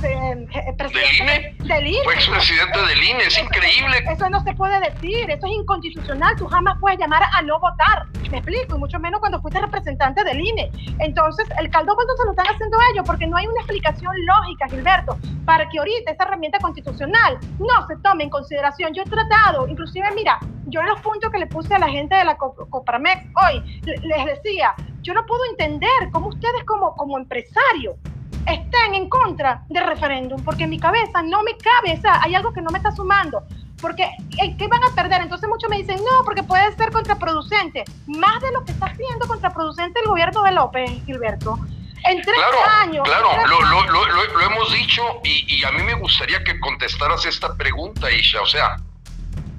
Presidente del INE. Fue expresidente del INE, es increíble. Eso no se puede decir, eso es inconstitucional, tú jamás puedes llamar a no votar, me explico, y mucho menos cuando fuiste representante del INE. Entonces, el caldo cuando se lo están haciendo ellos, porque no hay una explicación lógica, Gilberto, para que ahorita esa herramienta constitucional no se tome en consideración. Yo he tratado, inclusive, mira, yo en los puntos que le puse a la gente de la Copramex hoy, les decía, yo no puedo entender cómo ustedes como, como empresarios estén en contra del referéndum, porque en mi cabeza no me cabe, o sea, hay algo que no me está sumando, porque ¿qué van a perder? Entonces muchos me dicen, no, porque puede ser contraproducente, más de lo que está haciendo contraproducente el gobierno de López, Gilberto. En tres claro, años. Claro, lo, lo, lo, lo, hemos dicho y, y, a mí me gustaría que contestaras esta pregunta, Isha. O sea,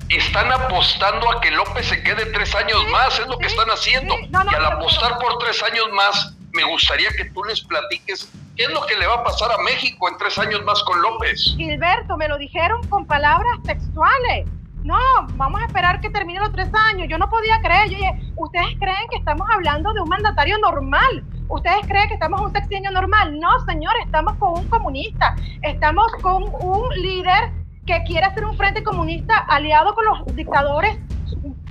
están apostando a que López se quede tres años más, es lo que están haciendo. y al apostar por tres años más, me gustaría que tú les platiques ¿Qué es lo que le va a pasar a México en tres años más con López? Gilberto, me lo dijeron con palabras textuales. No, vamos a esperar que termine los tres años. Yo no podía creer. Yo ¿ustedes creen que estamos hablando de un mandatario normal? ¿Ustedes creen que estamos un sexenio normal? No, señor, estamos con un comunista. Estamos con un líder que quiere hacer un frente comunista aliado con los dictadores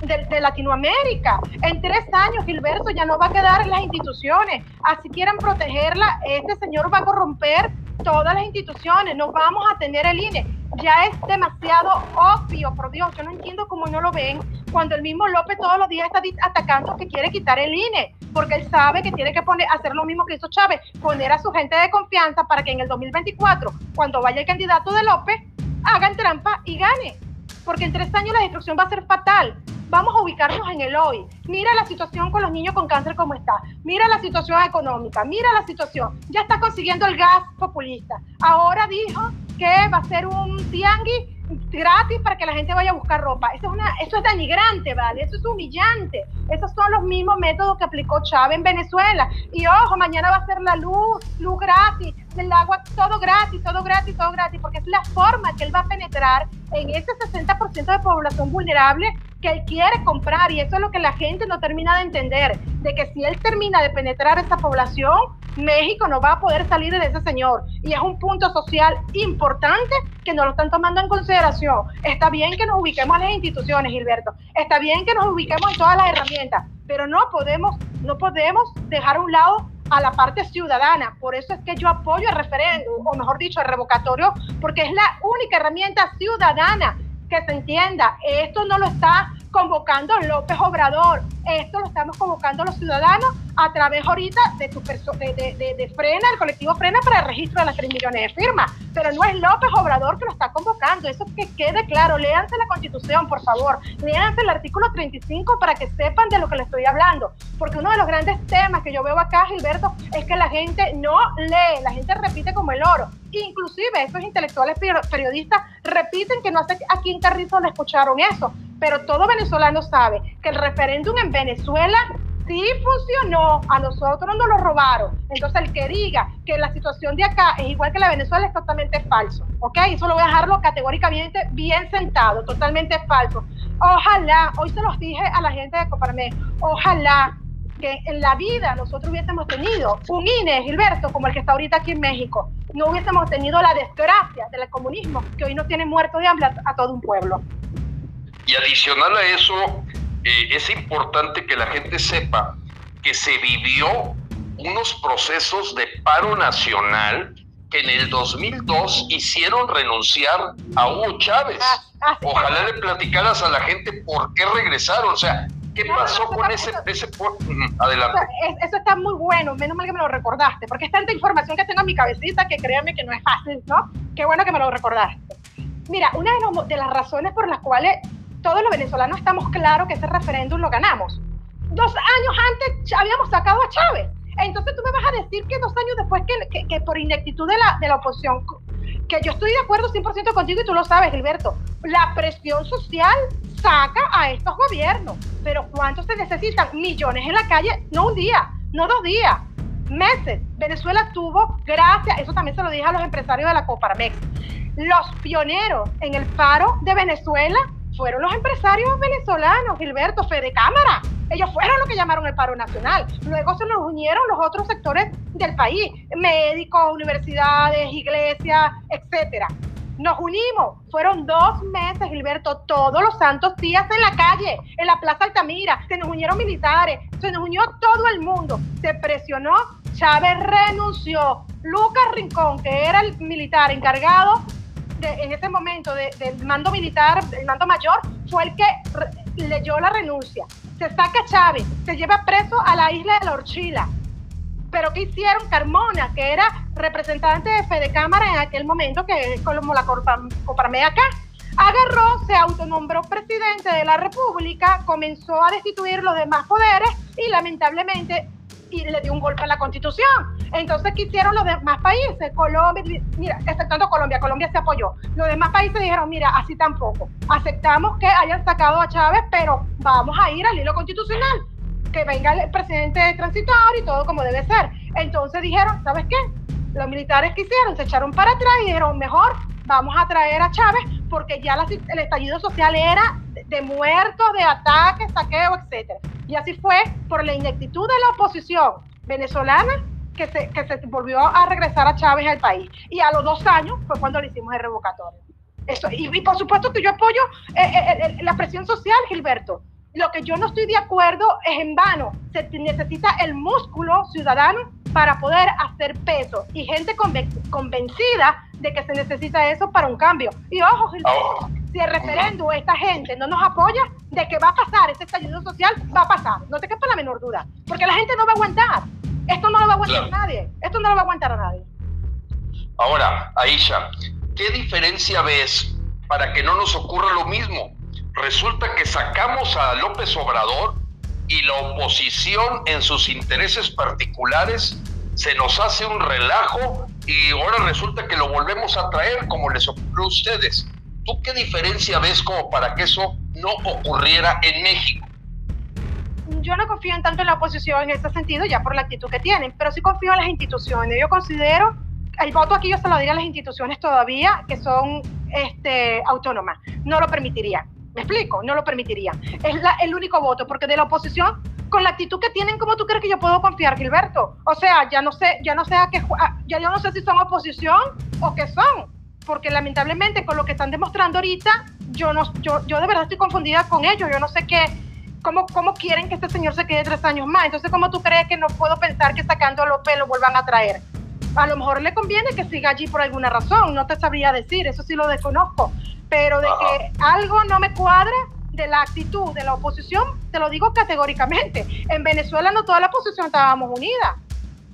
de, Latinoamérica. En tres años, Gilberto, ya no va a quedar en las instituciones. Así quieren protegerla, este señor va a corromper todas las instituciones. No vamos a tener el INE. Ya es demasiado obvio, por Dios, yo no entiendo cómo no lo ven cuando el mismo López todos los días está atacando que quiere quitar el INE, porque él sabe que tiene que poner, hacer lo mismo que hizo Chávez, poner a su gente de confianza para que en el 2024, cuando vaya el candidato de López, hagan trampa y gane. Porque en tres años la destrucción va a ser fatal vamos a ubicarnos en el hoy. Mira la situación con los niños con cáncer como está. Mira la situación económica. Mira la situación. Ya está consiguiendo el gas populista. Ahora dijo que va a ser un tianguis gratis para que la gente vaya a buscar ropa. Eso es, una, eso es denigrante, ¿vale? Eso es humillante. Esos son los mismos métodos que aplicó Chávez en Venezuela. Y ojo, mañana va a ser la luz, luz gratis, el agua, todo gratis, todo gratis, todo gratis, porque es la forma que él va a penetrar en ese 60% de población vulnerable que él quiere comprar. Y eso es lo que la gente no termina de entender, de que si él termina de penetrar esa población, México no va a poder salir de ese señor. Y es un punto social importante que no lo están tomando en consideración. Está bien que nos ubiquemos en las instituciones, Gilberto. Está bien que nos ubiquemos en todas las herramientas, pero no podemos, no podemos dejar a un lado a la parte ciudadana. Por eso es que yo apoyo el referéndum, o mejor dicho, el revocatorio, porque es la única herramienta ciudadana que se entienda. Esto no lo está convocando López Obrador. Esto lo estamos convocando los ciudadanos a través ahorita de, tu de, de, de, Frena, el colectivo Frena para el registro de las 3 millones de firmas. Pero no es López Obrador que lo está convocando. Eso que quede claro. Léanse la Constitución, por favor. Léanse el artículo 35 para que sepan de lo que le estoy hablando. Porque uno de los grandes temas que yo veo acá, Gilberto, es que la gente no lee, la gente repite como el oro. Inclusive estos intelectuales periodistas repiten que no sé a quién Carrizo le escucharon eso pero todo venezolano sabe que el referéndum en Venezuela sí funcionó, a nosotros no lo robaron. Entonces, el que diga que la situación de acá es igual que la de Venezuela es totalmente falso, ¿ok? Eso lo voy a dejarlo categóricamente bien sentado, totalmente falso. Ojalá, hoy se los dije a la gente de Coparme, ojalá que en la vida nosotros hubiésemos tenido un INE, Gilberto, como el que está ahorita aquí en México. No hubiésemos tenido la desgracia del comunismo que hoy nos tiene muerto de hambre a todo un pueblo. Y adicional a eso, eh, es importante que la gente sepa que se vivió unos procesos de paro nacional que en el 2002 hicieron renunciar a Hugo Chávez. Ojalá le platicaras a la gente por qué regresaron, o sea, ¿qué pasó con ese, ese... Adelante. Eso, está muy bueno, menos mal que me lo recordaste, porque es tanta información que tengo en mi cabecita que créanme que no es fácil, ¿no? Qué bueno que me lo recordaste. Mira, una de, de las razones por las cuales todos los venezolanos estamos claros que ese referéndum lo ganamos. Dos años antes habíamos sacado a Chávez. Entonces tú me vas a decir que dos años después que, que, por ineptitud de la, de la oposición, que yo estoy de acuerdo 100% contigo y tú lo sabes, Gilberto. La presión social saca a estos gobiernos, pero ¿cuántos se necesitan? Millones en la calle, no un día, no dos días, meses. Venezuela tuvo, gracias, eso también se lo dije a los empresarios de la Coparmex, los pioneros en el paro de Venezuela fueron los empresarios venezolanos, Gilberto, Fede Cámara. Ellos fueron los que llamaron el paro nacional. Luego se nos unieron los otros sectores del país, médicos, universidades, iglesias, etcétera. Nos unimos. Fueron dos meses, Gilberto, todos los santos días en la calle, en la Plaza Altamira. Se nos unieron militares, se nos unió todo el mundo. Se presionó, Chávez renunció. Lucas Rincón, que era el militar encargado en ese momento del mando militar, el mando mayor, fue el que leyó la renuncia. Se saca Chávez, se lleva preso a la isla de la Orchila. Pero ¿qué hicieron? Carmona, que era representante de Fede Cámara en aquel momento, que es como la Coparme acá, agarró, se autonombró presidente de la República, comenzó a destituir los demás poderes y lamentablemente y le dio un golpe a la constitución. Entonces, ¿qué hicieron los demás países? Colombia, mira, exceptando Colombia, Colombia se apoyó. Los demás países dijeron, mira, así tampoco. Aceptamos que hayan sacado a Chávez, pero vamos a ir al hilo constitucional. Que venga el presidente transitorio y todo como debe ser. Entonces dijeron, ¿sabes qué? Los militares que hicieron se echaron para atrás y dijeron, mejor vamos a traer a Chávez porque ya el estallido social era de muertos, de ataques, saqueo, etcétera. Y así fue por la ineptitud de la oposición venezolana que se, que se volvió a regresar a Chávez al país. Y a los dos años fue cuando le hicimos el revocatorio. Eso, y, por supuesto que yo apoyo eh, eh, eh, la presión social, Gilberto. Lo que yo no estoy de acuerdo es en vano. Se necesita el músculo ciudadano para poder hacer peso y gente convencida de que se necesita eso para un cambio. Y ojo, Gilberto, si el referéndum, esta gente no nos apoya, de que va a pasar ese estallido social, va a pasar. No te quepa la menor duda. Porque la gente no va a aguantar. Esto no lo va a aguantar nadie. Esto no lo va a aguantar a nadie. Ahora, Aisha, ¿qué diferencia ves para que no nos ocurra lo mismo? Resulta que sacamos a López Obrador y la oposición en sus intereses particulares se nos hace un relajo y ahora resulta que lo volvemos a traer como les ocurrió a ustedes. ¿Tú qué diferencia ves como para que eso no ocurriera en México? Yo no confío en tanto en la oposición en ese sentido, ya por la actitud que tienen, pero sí confío en las instituciones. Yo considero, el voto aquí yo se lo diría a las instituciones todavía, que son este, autónomas. No lo permitiría. ¿Me explico? No lo permitiría. Es el único voto, porque de la oposición, con la actitud que tienen, ¿cómo tú crees que yo puedo confiar, Gilberto? O sea, ya no sé, ya no sé a qué, ya yo no sé si son oposición o qué son porque lamentablemente con lo que están demostrando ahorita, yo, no, yo, yo de verdad estoy confundida con ellos, yo no sé qué, cómo, cómo quieren que este señor se quede tres años más, entonces ¿cómo tú crees que no puedo pensar que sacando a López lo vuelvan a traer? A lo mejor le conviene que siga allí por alguna razón, no te sabría decir, eso sí lo desconozco, pero de que algo no me cuadra de la actitud de la oposición, te lo digo categóricamente. En Venezuela no toda la oposición estábamos unida.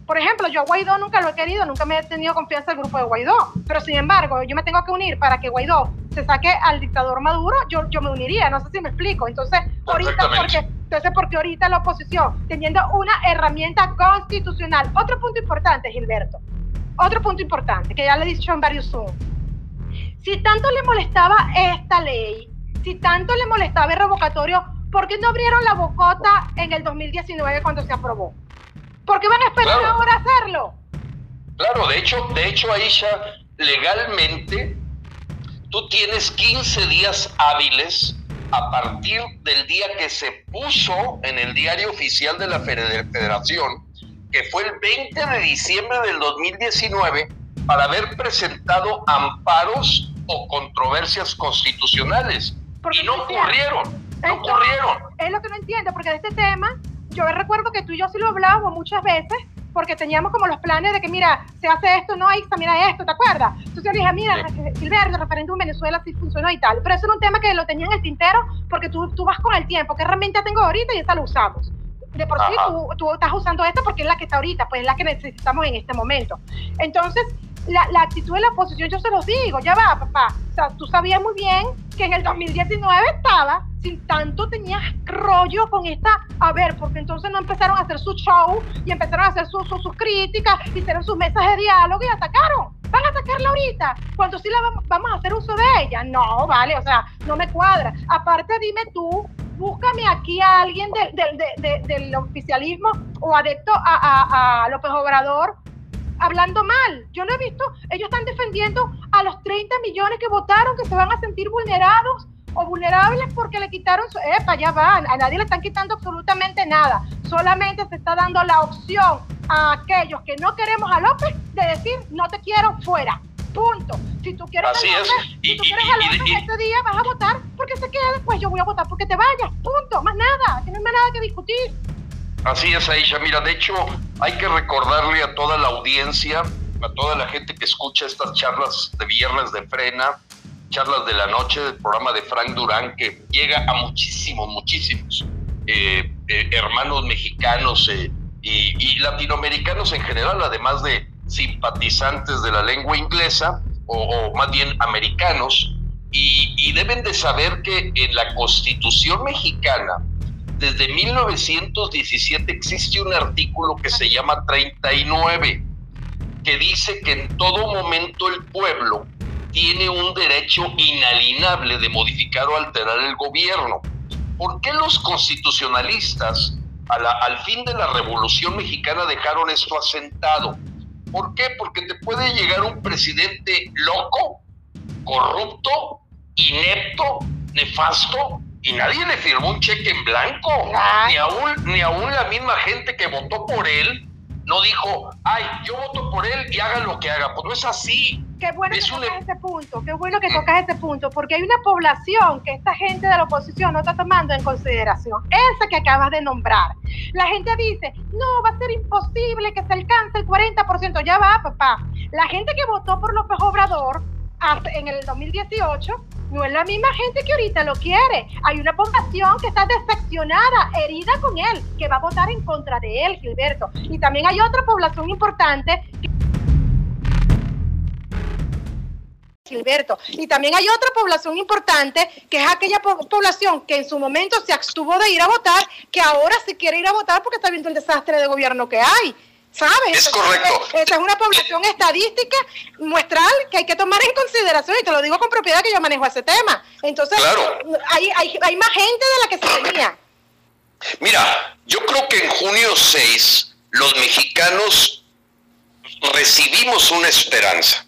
Por ejemplo, yo a Guaidó nunca lo he querido, nunca me he tenido confianza el grupo de Guaidó, pero sin embargo, yo me tengo que unir para que Guaidó se saque al dictador Maduro, yo, yo me uniría, no sé si me explico. Entonces, ahorita, porque, entonces, porque ahorita la oposición, teniendo una herramienta constitucional, otro punto importante, Gilberto, otro punto importante, que ya le he dicho en varios Zoom, si tanto le molestaba esta ley, si tanto le molestaba el revocatorio, ¿por qué no abrieron la bocota en el 2019 cuando se aprobó? ¿Por qué van a esperar ahora a hacerlo? Claro, de hecho, de hecho, Aisha, legalmente tú tienes 15 días hábiles a partir del día que se puso en el diario oficial de la Federación, que fue el 20 de diciembre del 2019, para haber presentado amparos o controversias constitucionales. y no ocurrieron, no ocurrieron. Es lo que no entiendo, porque de este tema yo recuerdo que tú y yo sí lo hablábamos muchas veces, porque teníamos como los planes de que, mira, se hace esto, no, hay hay esto, ¿te acuerdas? Entonces yo dije, mira, Gilberto, el referéndum en Venezuela sí funcionó y tal. Pero eso era un tema que lo tenía en el tintero, porque tú, tú vas con el tiempo, ¿qué herramienta tengo ahorita? Y esa lo usamos. De por sí tú, tú, estás usando esta porque es la que está ahorita, pues es la que necesitamos en este momento. Entonces, la, actitud de la oposición, yo se los digo, ya va, papá. O sea, tú sabías muy bien que en el 2019 estaba, sin tanto tenías rollo con esta, a ver, porque entonces no empezaron a hacer su show y empezaron a hacer sus críticas, hicieron sus mesas de diálogo y atacaron. ¿Van a atacarla ahorita? Cuando sí la vamos, a hacer uso de ella. No, vale, o sea, no me cuadra. Aparte, dime tú, búscame aquí a alguien del oficialismo o adepto a, a López Obrador hablando mal. Yo lo he visto, ellos están defendiendo a los 30 millones que votaron que se van a sentir vulnerados o vulnerables porque le quitaron su... Epa, ya van, a nadie le están quitando absolutamente nada. Solamente se está dando la opción a aquellos que no queremos a López de decir, no te quiero fuera. Punto. Si tú quieres Así a López, es. si tú quieres a López este día vas a votar porque se quede, pues yo voy a votar porque te vayas. Punto. Más nada. No hay más nada que discutir. Así es, Aisha. Mira, de hecho, hay que recordarle a toda la audiencia, a toda la gente que escucha estas charlas de viernes de frena, charlas de la noche del programa de Frank Durán, que llega a muchísimos, muchísimos eh, eh, hermanos mexicanos eh, y, latinoamericanos en general, además de simpatizantes de la lengua inglesa, o, más bien americanos, y, y deben de saber que en la constitución mexicana, desde 1917 existe un artículo que se llama 39, que dice que en todo momento el pueblo tiene un derecho inalienable de modificar o alterar el gobierno. ¿Por qué los constitucionalistas al fin de la Revolución Mexicana dejaron esto asentado? ¿Por qué? Porque te puede llegar un presidente loco, corrupto, inepto, nefasto, y nadie le firmó un cheque en blanco. Ni aún, ni aún la misma gente que votó por él no dijo, ay, yo voto por él y haga lo que haga. Pues no es así. Qué bueno que tocas ese punto, qué bueno que tocas ese punto, porque hay una población que esta gente de la oposición no está tomando en consideración, esa que acabas de nombrar. La gente dice, no, va a ser imposible que se alcance el 40%, ya va, papá. La gente que votó por López Obrador en el 2018 no es la misma gente que ahorita lo quiere. Hay una población que está decepcionada, herida con él, que va a votar en contra de él, Gilberto. Y también hay otra población importante. Gilberto. Y también hay otra población importante, que es aquella población que en su momento se abstuvo de ir a votar, que ahora se quiere ir a votar porque está viendo el desastre de gobierno que hay. ¿Sabes? Es correcto. Esta es una población estadística muestral que hay que tomar en consideración y te lo digo con propiedad que yo manejo ese tema. Entonces, hay, hay, hay más gente de la que se tenía. Mira, yo creo que en junio 6 los mexicanos recibimos una esperanza.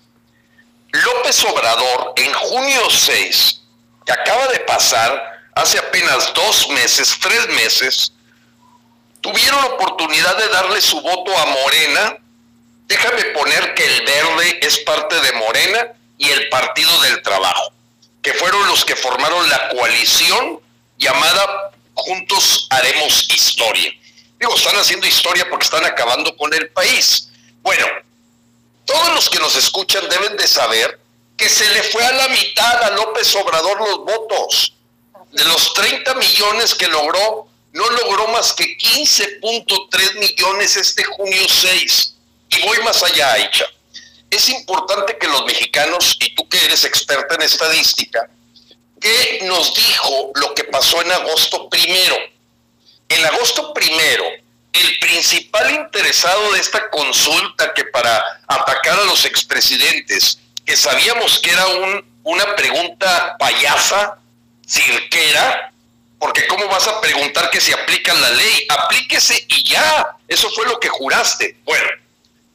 López Obrador en junio 6, que acaba de pasar hace apenas dos meses, tres meses, tuvieron oportunidad de darle su voto a Morena. Déjame poner que el verde es parte de Morena y el Partido del Trabajo, que fueron los que formaron la coalición llamada Juntos Haremos Historia. Digo, están haciendo historia porque están acabando con el país. Bueno, todos los que nos escuchan deben de saber que se le fue a la mitad a López Obrador los votos. De los 30 millones que logró, no logró más que 15.3 millones este junio 6. Y voy más allá, Aicha. Es importante que los mexicanos, y tú que eres experta en estadística, que nos dijo lo que pasó en agosto primero. En agosto primero, el principal interesado de esta consulta que para atacar a los expresidentes, que sabíamos que era un, una pregunta payasa, cirquera, porque ¿cómo vas a preguntar que se aplica la ley? Aplíquese y ya. Eso fue lo que juraste. Bueno,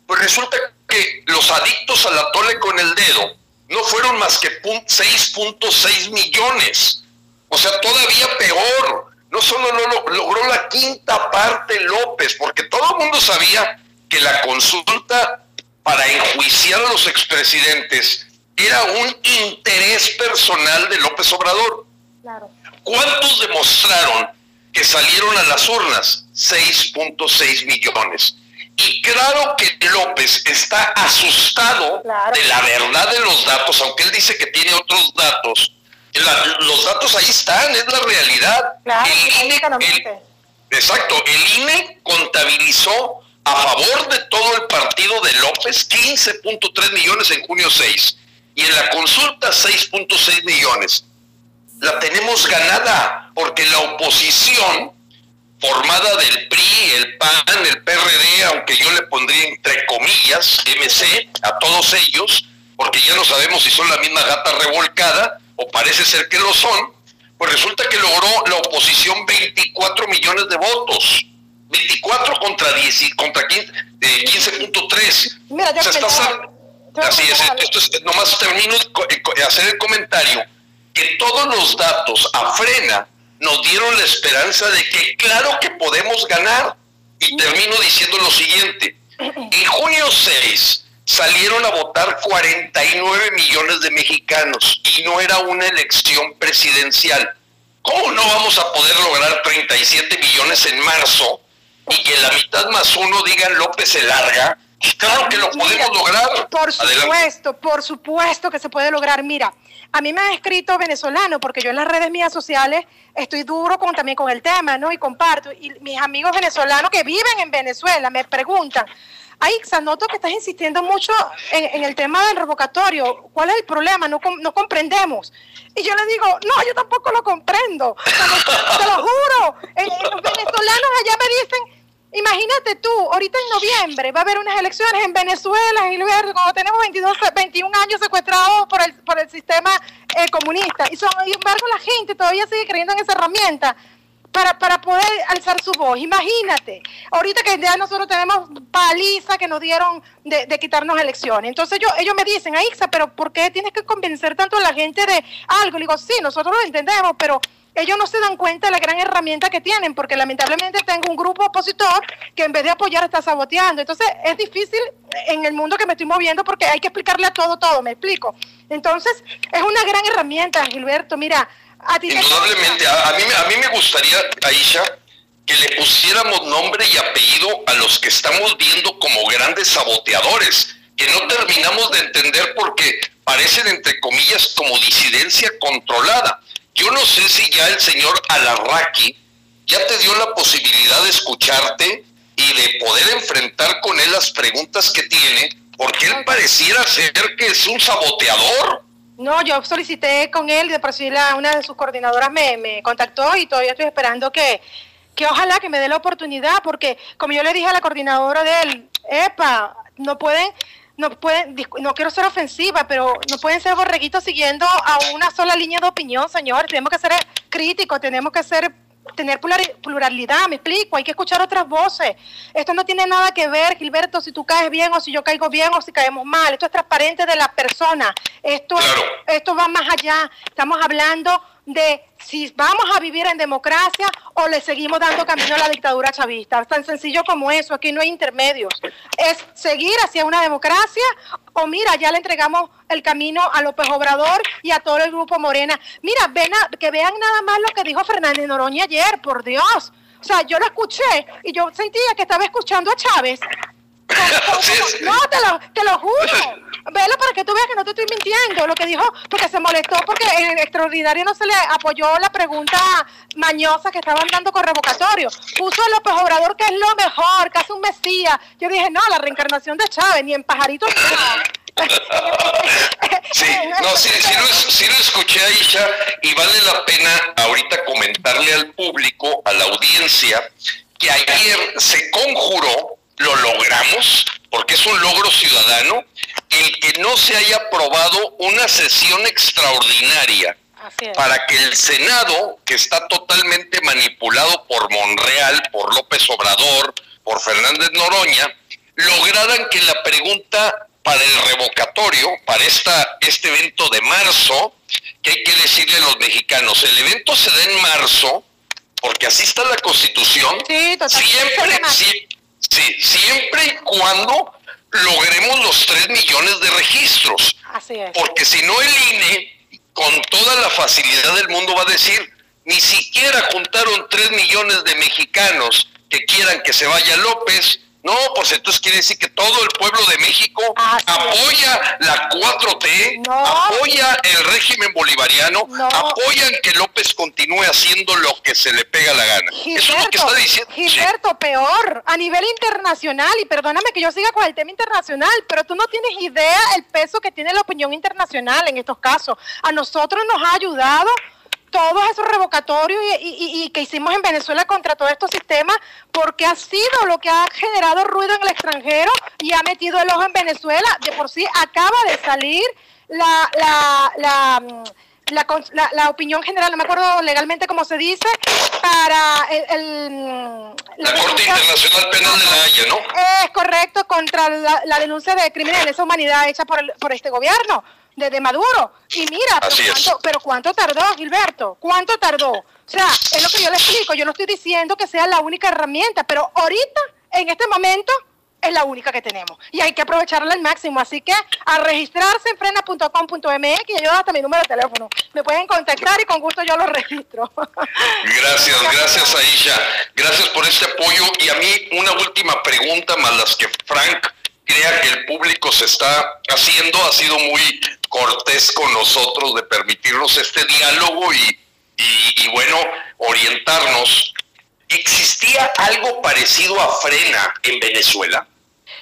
pues resulta que los adictos a la tole con el dedo no fueron más que 6.6 millones. O sea, todavía peor. No solo no logró la quinta parte López, porque todo el mundo sabía que la consulta para enjuiciar a los expresidentes era un interés personal de López Obrador. Claro. ¿Cuántos demostraron que salieron a las urnas? 6.6 millones. Y claro que López está asustado de la verdad de los datos, aunque él dice que tiene otros datos. los datos ahí están, es la realidad. el INE, exacto, el INE contabilizó a favor de todo el partido de López 15.3 millones en junio 6 y en la consulta 6.6 millones. La tenemos ganada, porque la oposición formada del PRI, el PAN, el PRD, aunque yo le pondría entre comillas MC a todos ellos, porque ya no sabemos si son la misma gata revolcada o parece ser que lo son, pues resulta que logró la oposición 24 millones de votos. 24 contra 10, contra 15.3. Mira, ya Así es, esto es, nomás termino de hacer el comentario que todos los datos a frena nos dieron la esperanza de que claro que podemos ganar. Y termino diciendo lo siguiente. En junio 6 salieron a votar 49 millones de mexicanos y no era una elección presidencial. ¿Cómo no vamos a poder lograr 37 millones en marzo y que la mitad más uno digan López se larga? Claro que lo podemos lograr. Por supuesto, por supuesto que se puede lograr. Mira, a mí me ha escrito venezolano, porque yo en las redes mías sociales estoy duro con, también con el tema, ¿no? Y comparto. Y mis amigos venezolanos que viven en Venezuela me preguntan, Aixa, noto que estás insistiendo mucho en, el tema del revocatorio. ¿Cuál es el problema? No, no comprendemos. Y yo le digo, no, yo tampoco lo comprendo. te lo juro. los venezolanos allá me dicen, Imagínate tú, ahorita en noviembre va a haber unas elecciones en Venezuela, luego cuando tenemos 22, 21 años secuestrados por el, por el sistema eh, comunista. Y sin embargo la gente todavía sigue creyendo en esa herramienta para, para poder alzar su voz. Imagínate, ahorita que ya nosotros tenemos paliza que nos dieron de, quitarnos elecciones. Entonces yo, ellos me dicen, Aixa, pero ¿por qué tienes que convencer tanto a la gente de algo? Le digo, sí, nosotros lo entendemos, pero ellos no se dan cuenta de la gran herramienta que tienen, porque lamentablemente tengo un grupo opositor que en vez de apoyar está saboteando. Entonces es difícil en el mundo que me estoy moviendo porque hay que explicarle a todo, todo, me explico. Entonces es una gran herramienta, Gilberto. Mira, a ti Indudablemente, a, mí, a mí me gustaría, Aisha, que le pusiéramos nombre y apellido a los que estamos viendo como grandes saboteadores, que no terminamos de entender porque parecen, entre comillas, como disidencia controlada. Yo no sé si ya el señor Alarraqui ya te dio la posibilidad de escucharte y de poder enfrentar con él las preguntas que tiene, porque él pareciera ser que es un saboteador. No, yo solicité con él, de por sí una de sus coordinadoras me, me contactó y todavía estoy esperando que, que ojalá que me dé la oportunidad, porque como yo le dije a la coordinadora de él, epa, no pueden no pueden, no quiero ser ofensiva, pero no pueden ser borreguitos siguiendo a una sola línea de opinión, señor. Tenemos que ser críticos, tenemos que ser tener pluralidad, me explico, hay que escuchar otras voces. Esto no tiene nada que ver, Gilberto, si tú caes bien o si yo caigo bien o si caemos mal. Esto es transparente de la persona. Esto, esto va más allá. Estamos hablando de si vamos a vivir en democracia o le seguimos dando camino a la dictadura chavista. Tan sencillo como eso, aquí no hay intermedios. Es seguir hacia una democracia o mira, ya le entregamos el camino a López Obrador y a todo el grupo Morena. Mira, ven que vean nada más lo que dijo Fernández Noroña ayer, por Dios. O sea, yo lo escuché y yo sentía que estaba escuchando a Chávez. No, te lo, te lo juro. Velo para que tú veas que no te estoy mintiendo. Lo que dijo, porque se molestó, porque en extraordinario no se le apoyó la pregunta mañosa que estaban dando con revocatorio. Puso a López Obrador que es lo mejor, que hace un mesías. Yo dije, no, la reencarnación de Chávez, ni en pajarito. sí, no, sí, sí, lo, sí lo escuché a Isha y vale la pena ahorita comentarle al público, a la audiencia, que ayer se conjuró, lo logramos, porque es un logro ciudadano, el que no se haya aprobado una sesión extraordinaria para que el Senado, que está totalmente manipulado por Monreal, por López Obrador, por Fernández Noroña, lograran que la pregunta para el revocatorio, para esta, este evento de marzo, que hay que decirle a los mexicanos, el evento se da en marzo, porque así está la constitución, siempre, Sí, siempre y cuando logremos los 3 millones de registros. Así es. Porque si no el INE, con toda la facilidad del mundo, va a decir, ni siquiera juntaron 3 millones de mexicanos que quieran que se vaya López, no, pues entonces quiere decir que todo el pueblo de México apoya la 4T, apoya el régimen bolivariano, apoyan que López continúe haciendo lo que se le pega la gana. Eso es lo que está diciendo. Gilberto, peor, a nivel internacional, y perdóname que yo siga con el tema internacional, pero tú no tienes idea el peso que tiene la opinión internacional en estos casos. A nosotros nos ha ayudado todos esos revocatorios y, que hicimos en Venezuela contra todos estos sistemas, porque ha sido lo que ha generado ruido en el extranjero y ha metido el ojo en Venezuela. De por sí acaba de salir la, la, la, la, la opinión general, no me acuerdo legalmente cómo se dice, para el... la, Corte Internacional Penal de la Haya, ¿no? Es correcto, contra la, denuncia de crímenes de lesa humanidad hecha por, por este gobierno de, Maduro. Y mira, pero cuánto, tardó, Gilberto? ¿Cuánto tardó? O sea, es lo que yo le explico. Yo no estoy diciendo que sea la única herramienta, pero ahorita, en este momento, es la única que tenemos. Y hay que aprovecharla al máximo. Así que a registrarse en frena.com.mx y yo hasta mi número de teléfono. Me pueden contactar y con gusto yo lo registro. Gracias, gracias Aisha. Gracias por este apoyo. Y a mí una última pregunta más las que Frank crea que el público se está haciendo. Ha sido muy cortés con nosotros de permitirnos este diálogo y, y, bueno, orientarnos. ¿Existía algo parecido a Frena en Venezuela?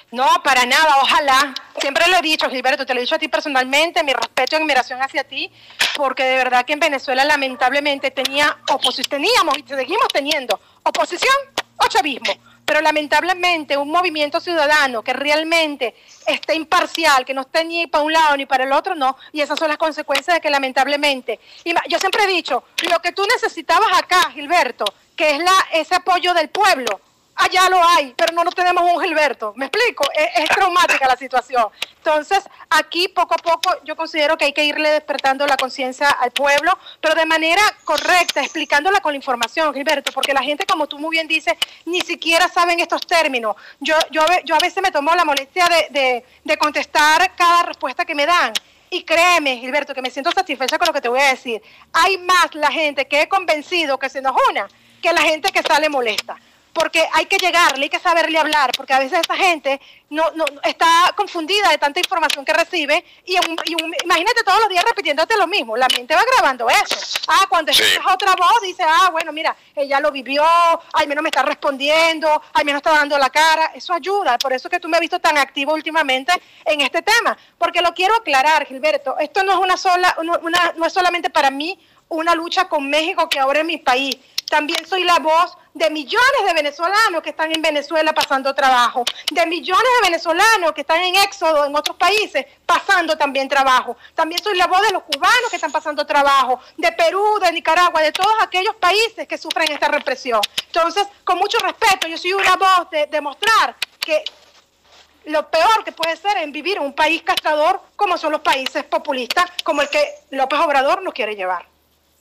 No, para nada, ojalá. Siempre lo he dicho, Gilberto, te lo he dicho a ti personalmente, mi respeto y admiración hacia ti, porque de verdad que en Venezuela lamentablemente tenía oposición, teníamos y seguimos teniendo oposición o chavismo pero lamentablemente un movimiento ciudadano que realmente esté imparcial, que no esté ni para un lado ni para el otro, no, y esas son las consecuencias de que lamentablemente, yo siempre he dicho, lo que tú necesitabas acá, Gilberto, que es la, ese apoyo del pueblo, allá lo hay, pero no, no tenemos un Gilberto. ¿Me explico? Es, traumática la situación. Entonces, aquí poco a poco yo considero que hay que irle despertando la conciencia al pueblo, pero de manera correcta, explicándola con la información, Gilberto, porque la gente, como tú muy bien dices, ni siquiera saben estos términos. Yo, yo, yo a veces me tomo la molestia de, de contestar cada respuesta que me dan. Y créeme, Gilberto, que me siento satisfecha con lo que te voy a decir. Hay más la gente que he convencido que se nos una que la gente que sale molesta porque hay que llegarle, hay que saberle hablar, porque a veces esa gente no, no está confundida de tanta información que recibe y, imagínate todos los días repitiéndote lo mismo, la mente va grabando eso. Ah, cuando escuchas otra voz dice, ah, bueno, mira, ella lo vivió, al menos me está respondiendo, al menos está dando la cara, eso ayuda, por eso es que tú me has visto tan activo últimamente en este tema, porque lo quiero aclarar, Gilberto, esto no es una sola, una, no es solamente para mí una lucha con México que ahora es mi país, también soy la voz de millones de venezolanos que están en Venezuela pasando trabajo, de millones de venezolanos que están en éxodo en otros países pasando también trabajo. También soy la voz de los cubanos que están pasando trabajo, de Perú, de Nicaragua, de todos aquellos países que sufren esta represión. Entonces, con mucho respeto, yo soy una voz de demostrar que lo peor que puede ser en vivir en un país castrador como son los países populistas, como el que López Obrador nos quiere llevar.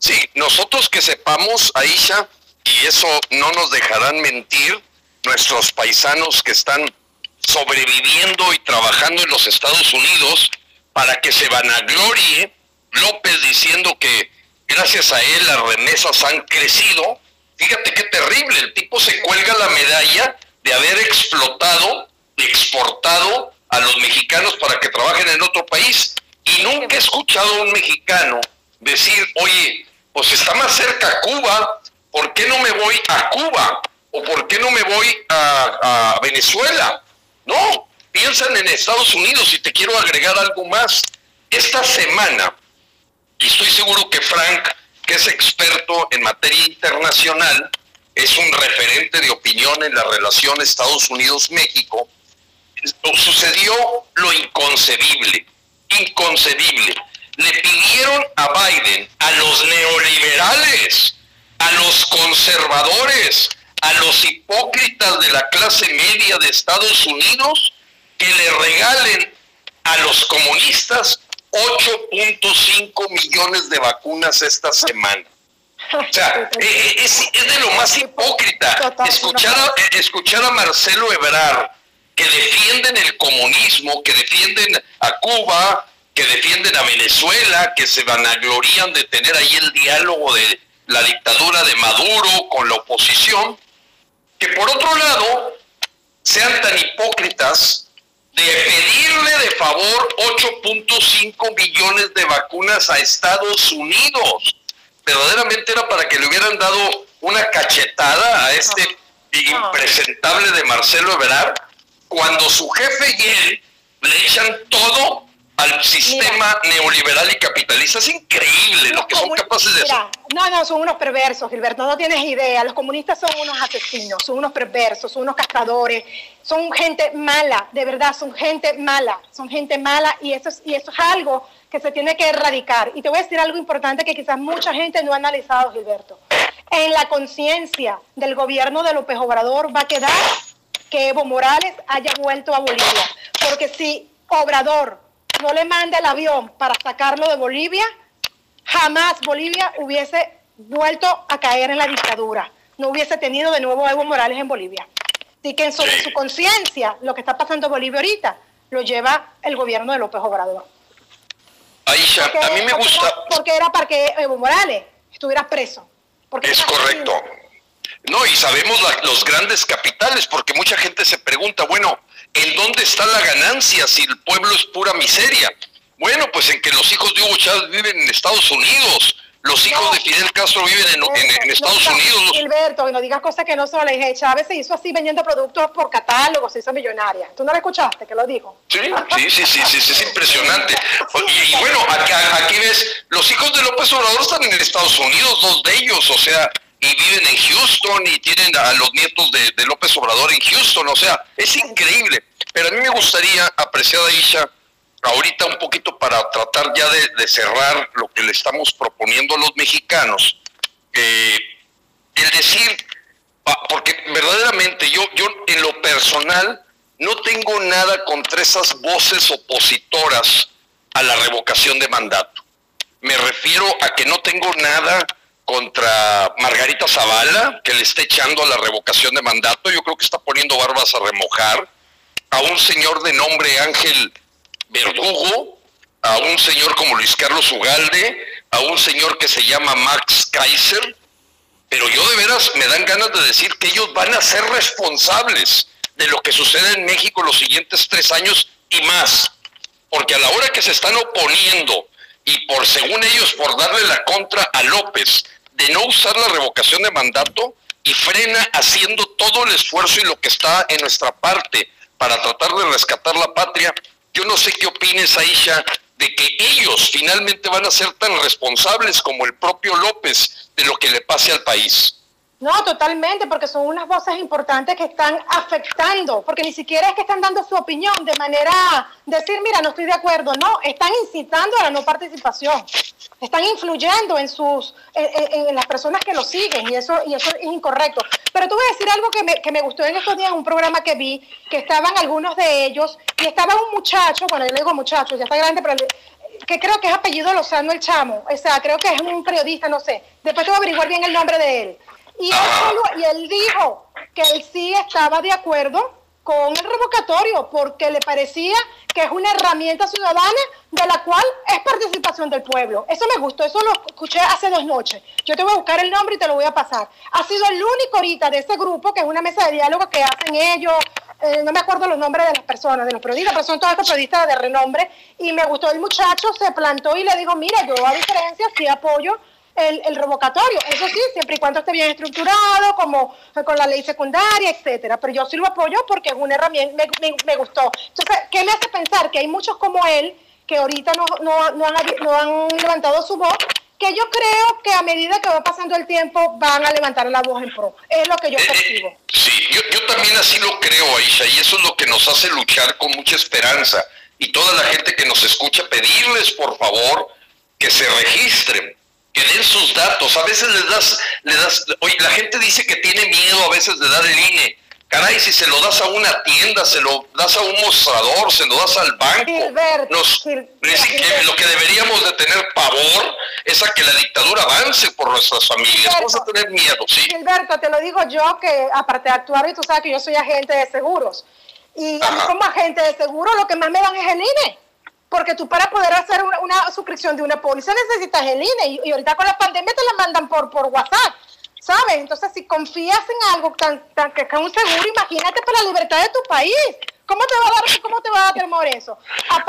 Sí, nosotros que sepamos, Aisha, y eso no nos dejarán mentir nuestros paisanos que están sobreviviendo y trabajando en los Estados Unidos para que se vanaglorie López diciendo que gracias a él las remesas han crecido. Fíjate qué terrible, el tipo se cuelga la medalla de haber explotado exportado a los mexicanos para que trabajen en otro país. Y nunca he escuchado a un mexicano decir, oye, pues está más cerca Cuba, ¿por qué no me voy a Cuba? ¿O por qué no me voy a, Venezuela? No, piensan en Estados Unidos y te quiero agregar algo más. Esta semana, y estoy seguro que Frank, que es experto en materia internacional, es un referente de opinión en la relación Estados Unidos-México, sucedió lo inconcebible, inconcebible. Le pidieron a Biden, a los neoliberales, a los conservadores, a los hipócritas de la clase media de Estados Unidos que le regalen a los comunistas 8.5 millones de vacunas esta semana. O sea, eh, eh, es, de lo más hipócrita. Escuchar a, eh, escuchar a Marcelo Ebrard que defienden el comunismo, que defienden a Cuba, que defienden a Venezuela, que se vanaglorían de tener ahí el diálogo de la dictadura de Maduro con la oposición, que por otro lado sean tan hipócritas de pedirle de favor 8.5 millones de vacunas a Estados Unidos. Verdaderamente era para que le hubieran dado una cachetada a este impresentable de Marcelo Ebrard, cuando su jefe y él le echan todo al sistema neoliberal y capitalista. Es increíble lo que son capaces de hacer. No, no, son unos perversos, Gilberto, no tienes idea. Los comunistas son unos asesinos, son unos perversos, son unos castradores, son gente mala, de verdad, son gente mala, son gente mala y eso es, y eso es algo que se tiene que erradicar. Y te voy a decir algo importante que quizás mucha gente no ha analizado, Gilberto. En la conciencia del gobierno de López Obrador va a quedar que Evo Morales haya vuelto a Bolivia. Porque si Obrador no le manda el avión para sacarlo de Bolivia, jamás Bolivia hubiese vuelto a caer en la dictadura. No hubiese tenido de nuevo a Evo Morales en Bolivia. Así que en su, conciencia, lo que está pasando en Bolivia ahorita, lo lleva el gobierno de López Obrador. Aisha, a mí me gusta. porque era para que Evo Morales estuviera preso. es correcto. No, y sabemos los grandes capitales, porque mucha gente se pregunta, bueno, ¿en dónde está la ganancia si el pueblo es pura miseria? Bueno, pues en que los hijos de Hugo Chávez viven en Estados Unidos, los hijos de Fidel Castro viven en, Estados Unidos. Gilberto, no digas cosas que no son la hija Chávez se hizo así vendiendo productos por catálogo, se hizo millonaria. ¿Tú no la escuchaste que lo dijo? Sí, sí, sí, sí, sí, es impresionante. Y, bueno, aquí, aquí, ves, los hijos de López Obrador están en Estados Unidos, dos de ellos, o sea, y viven en Houston y tienen a los nietos de, López Obrador en Houston, o sea, es increíble. Pero a mí me gustaría, apreciada Isha, ahorita un poquito para tratar ya de, cerrar lo que le estamos proponiendo a los mexicanos, eh, el decir, porque verdaderamente yo, yo en lo personal no tengo nada contra esas voces opositoras a la revocación de mandato. Me refiero a que no tengo nada contra Margarita Zavala, que le está echando la revocación de mandato. Yo creo que está poniendo barbas a remojar. A un señor de nombre Ángel Verdugo, a un señor como Luis Carlos Ugalde, a un señor que se llama Max Kaiser. Pero yo de veras me dan ganas de decir que ellos van a ser responsables de lo que sucede en México los siguientes tres años y más. Porque a la hora que se están oponiendo y por según ellos por darle la contra a López de no usar la revocación de mandato y frena haciendo todo el esfuerzo y lo que está en nuestra parte para tratar de rescatar la patria. Yo no sé qué opines, Aisha, de que ellos finalmente van a ser tan responsables como el propio López de lo que le pase al país. No, totalmente, porque son unas voces importantes que están afectando, porque ni siquiera es que están dando su opinión de manera decir, mira, no estoy de acuerdo, no, están incitando a la no participación, están influyendo en sus, en, las personas que lo siguen y eso, y eso es incorrecto. Pero tú voy a decir algo que me, que me gustó en estos días un programa que vi, que estaban algunos de ellos y estaba un muchacho, bueno, yo le digo muchacho, ya está grande, pero que creo que es apellido Lozano el Chamo, o sea, creo que es un periodista, no sé, después te voy a averiguar bien el nombre de él y él, y él dijo que él sí estaba de acuerdo con el revocatorio porque le parecía que es una herramienta ciudadana de la cual es participación del pueblo. Eso me gustó, eso lo escuché hace dos noches. Yo te voy a buscar el nombre y te lo voy a pasar. Ha sido el único ahorita de ese grupo que es una mesa de diálogo que hacen ellos, eh, no me acuerdo los nombres de las personas, de los periodistas, pero son todos estos periodistas de renombre y me gustó el muchacho, se plantó y le digo, mira, yo a diferencia sí apoyo el, el, revocatorio. Eso sí, siempre y cuando esté bien estructurado, como con la ley secundaria, etcétera. Pero yo sí lo apoyo porque es una herramienta, me, me, gustó. Entonces, ¿qué me hace pensar? Que hay muchos como él que ahorita no, no, no, han, no han levantado su voz, que yo creo que a medida que va pasando el tiempo van a levantar la voz en pro. Es lo que yo percibo. sí, yo, yo también así lo creo, Aisha, y eso es lo que nos hace luchar con mucha esperanza. Y toda la gente que nos escucha, pedirles por favor que se registren que den sus datos. A veces les das, le das, oye, la gente dice que tiene miedo a veces de dar el INE. Caray, si se lo das a una tienda, se lo das a un mostrador, se lo das al banco. Nos, lo que deberíamos de tener pavor es a que la dictadura avance por nuestras familias. Vamos a tener miedo, sí. Gilberto, te lo digo yo que aparte de actuar, y tú sabes que yo soy agente de seguros. Y a mí como agente de seguro lo que más me dan es el INE porque tú para poder hacer una, suscripción de una póliza necesitas el INE y, ahorita con la pandemia te la mandan por, por WhatsApp, ¿sabes? Entonces, si confías en algo tan, tan que es un seguro, imagínate para la libertad de tu país. ¿Cómo te va a dar, cómo te va a dar temor eso?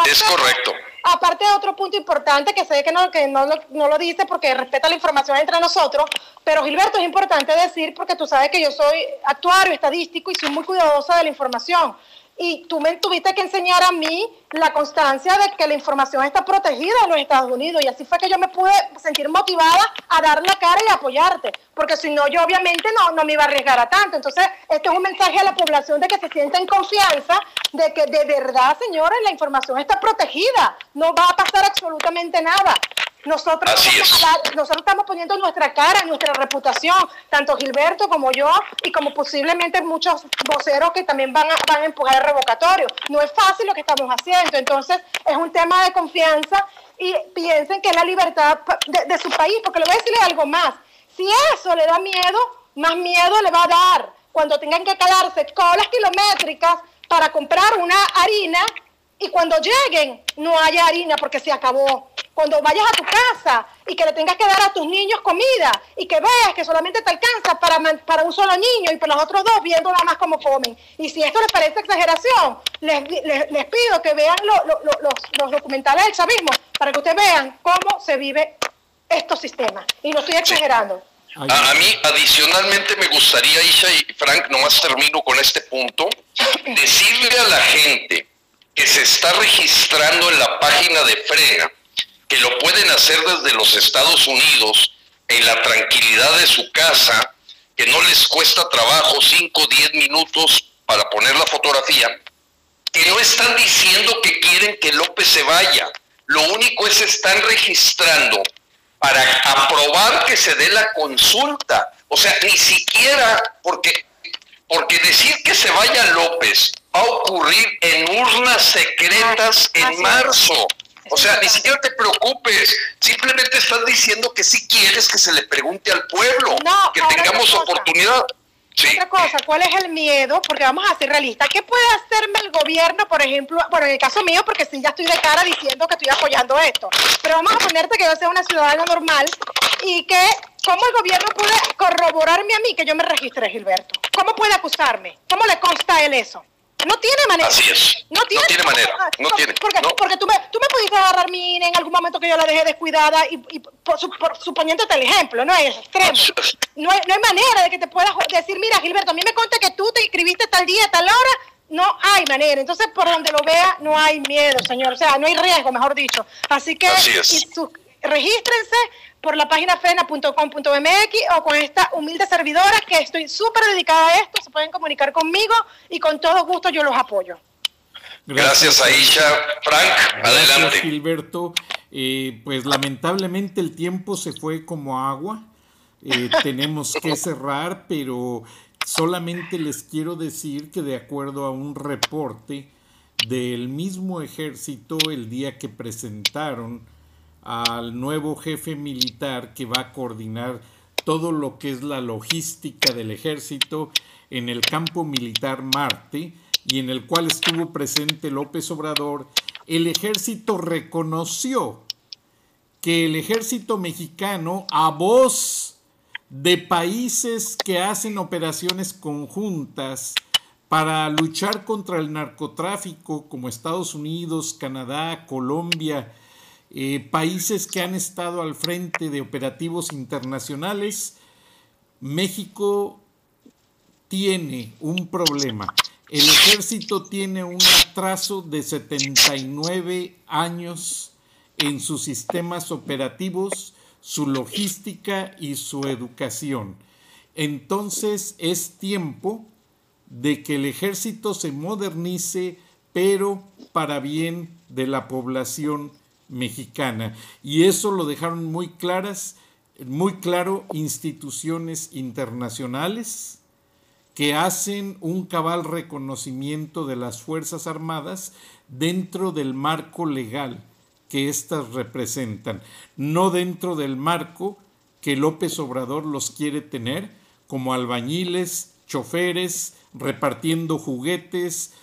es correcto. Aparte de otro punto importante que sé que no, que no, no lo dice porque respeta la información entre nosotros, pero Gilberto es importante decir porque tú sabes que yo soy actuario estadístico y soy muy cuidadosa de la información. Y tú me tuviste que enseñar a mí la constancia de que la información está protegida en los Estados Unidos y así fue que yo me pude sentir motivada a dar la cara y apoyarte, porque si no yo obviamente no, no me iba a arriesgar a tanto. Entonces, este es un mensaje a la población de que se sienta en confianza, de que de verdad, señores, la información está protegida, no va a pasar absolutamente nada. Nosotros, nosotros estamos poniendo nuestra cara, nuestra reputación, tanto Gilberto como yo, y como posiblemente muchos voceros que también van a, van a empujar el revocatorio. No es fácil lo que estamos haciendo, entonces es un tema de confianza y piensen que es la libertad de, de su país, porque le voy a decirle algo más. Si eso le da miedo, más miedo le va a dar cuando tengan que quedarse colas kilométricas para comprar una harina y cuando lleguen no haya harina porque se acabó cuando vayas a tu casa y que le tengas que dar a tus niños comida y que veas que solamente te alcanza para, para un solo niño y para los otros dos viendo nada más cómo comen. Y si esto les parece exageración, les, les, pido que vean los, los, documentales del chavismo para que ustedes vean cómo se vive estos sistemas. Y no estoy exagerando. A, mí, adicionalmente, me gustaría, Isha y Frank, nomás termino con este punto, decirle a la gente que se está registrando en la página de Frega, que lo pueden hacer desde los Estados Unidos en la tranquilidad de su casa, que no les cuesta trabajo 5 o 10 minutos para poner la fotografía, que no están diciendo que quieren que López se vaya. Lo único es están registrando para aprobar que se dé la consulta. O sea, ni siquiera porque porque decir que se vaya López va a ocurrir en urnas secretas en marzo. O sea, ni siquiera te preocupes, simplemente estás diciendo que sí quieres que se le pregunte al pueblo, que tengamos oportunidad. Otra cosa, ¿cuál es el miedo? Porque vamos a ser realistas. ¿Qué puede hacerme el gobierno, por ejemplo? Bueno, en el caso mío, porque sí, ya estoy de cara diciendo que estoy apoyando esto. Pero vamos a ponerte que yo sea una ciudadana normal y que, ¿cómo el gobierno puede corroborarme a mí que yo me registré, Gilberto? ¿Cómo puede acusarme? ¿Cómo le consta a él eso? No tiene manera. Así es. No tiene, manera. No, tiene. Porque, porque tú, me, tú me pudiste agarrar mi en algún momento que yo la dejé descuidada y, por, suponiéndote el ejemplo, no es extremo. No hay, no hay manera de que te puedas decir, mira, Gilberto, a mí me conta que tú te inscribiste tal día, tal hora. No hay manera. Entonces, por donde lo vea, no hay miedo, señor. O sea, no hay riesgo, mejor dicho. Así que Así es. regístrense por la página frena.com.mx o con esta humilde servidora que estoy súper dedicada a esto. Se pueden comunicar conmigo y con todo gusto yo los apoyo. Gracias, Aisha. Frank, adelante. Gilberto. Eh, pues lamentablemente el tiempo se fue como agua. Eh, tenemos que cerrar, pero solamente les quiero decir que de acuerdo a un reporte del mismo ejército el día que presentaron al nuevo jefe militar que va a coordinar todo lo que es la logística del ejército en el campo militar Marte y en el cual estuvo presente López Obrador, el ejército reconoció que el ejército mexicano, a voz de países que hacen operaciones conjuntas para luchar contra el narcotráfico, como Estados Unidos, Canadá, Colombia, eh, países que han estado al frente de operativos internacionales, México tiene un problema. El ejército tiene un atraso de 79 años en sus sistemas operativos, su logística y su educación. Entonces es tiempo de que el ejército se modernice, pero para bien de la población mexicana. Y eso lo dejaron muy claras, muy claro instituciones internacionales que hacen un cabal reconocimiento de las Fuerzas Armadas dentro del marco legal que éstas representan, no dentro del marco que López Obrador los quiere tener como albañiles, choferes, repartiendo juguetes,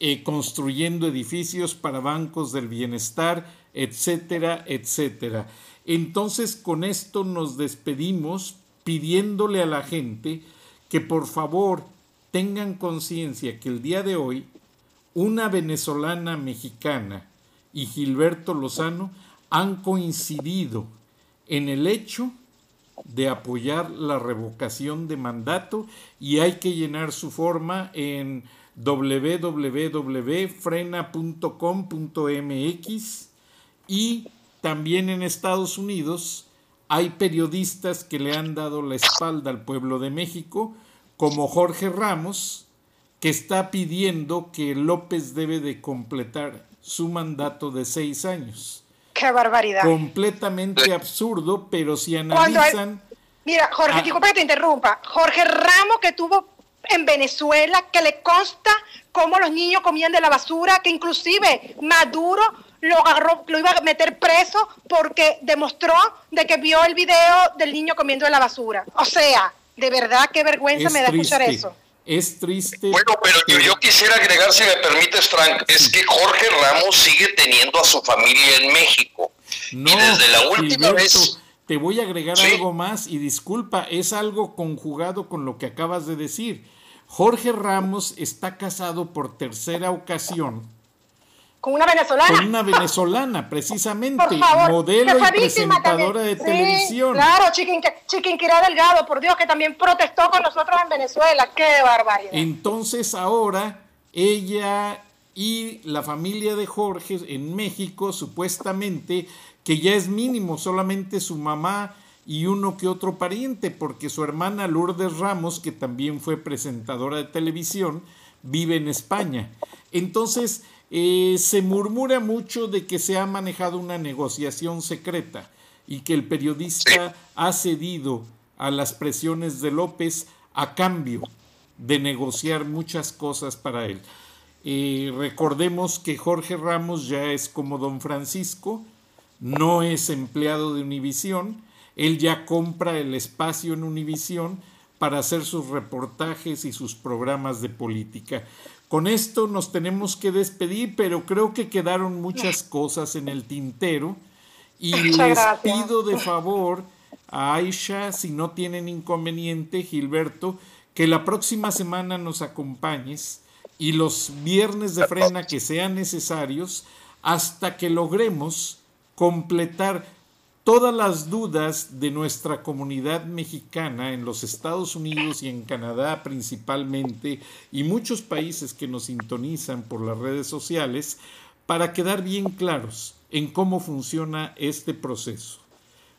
eh, construyendo edificios para bancos del bienestar, etcétera, etcétera. Entonces con esto nos despedimos pidiéndole a la gente que por favor tengan conciencia que el día de hoy una venezolana mexicana y Gilberto Lozano han coincidido en el hecho de apoyar la revocación de mandato y hay que llenar su forma en www.frena.com.mx y también en Estados Unidos hay periodistas que le han dado la espalda al pueblo de México, como Jorge Ramos, que está pidiendo que López debe de completar su mandato de seis años. ¡Qué barbaridad! Completamente absurdo, pero si analizan... Mira, Jorge, ah. disculpa que te interrumpa. Jorge Ramos que tuvo en Venezuela, que le consta cómo los niños comían de la basura, que inclusive Maduro lo agarró, lo iba a meter preso porque demostró de que vio el video del niño comiendo de la basura. O sea, de verdad qué vergüenza me da escuchar eso. Es triste. Bueno, pero yo, quisiera agregar, si me permites, Frank, es que Jorge Ramos sigue teniendo a su familia en México. No, y desde la última vez. Te voy a agregar algo más y disculpa, es algo conjugado con lo que acabas de decir. Jorge Ramos está casado por tercera ocasión con una venezolana. Con una venezolana, precisamente, modelo y presentadora de televisión. Claro, Chiquinquirá Delgado, por Dios, que también protestó con nosotros en Venezuela. ¡Qué barbaridad! Entonces ahora ella y la familia de Jorge en México, supuestamente, que ya es mínimo, solamente su mamá y uno que otro pariente, porque su hermana Lourdes Ramos, que también fue presentadora de televisión, vive en España. Entonces, eh, se murmura mucho de que se ha manejado una negociación secreta y que el periodista ha cedido a las presiones de López a cambio de negociar muchas cosas para él. Eh, recordemos que Jorge Ramos ya es como don Francisco, no es empleado de Univisión, él ya compra el espacio en Univisión para hacer sus reportajes y sus programas de política. Con esto nos tenemos que despedir, pero creo que quedaron muchas cosas en el tintero. Y les pido de favor a Aisha, si no tienen inconveniente, Gilberto, que la próxima semana nos acompañes y los viernes de frena que sean necesarios hasta que logremos completar todas las dudas de nuestra comunidad mexicana en los Estados Unidos y en Canadá principalmente y muchos países que nos sintonizan por las redes sociales para quedar bien claros en cómo funciona este proceso.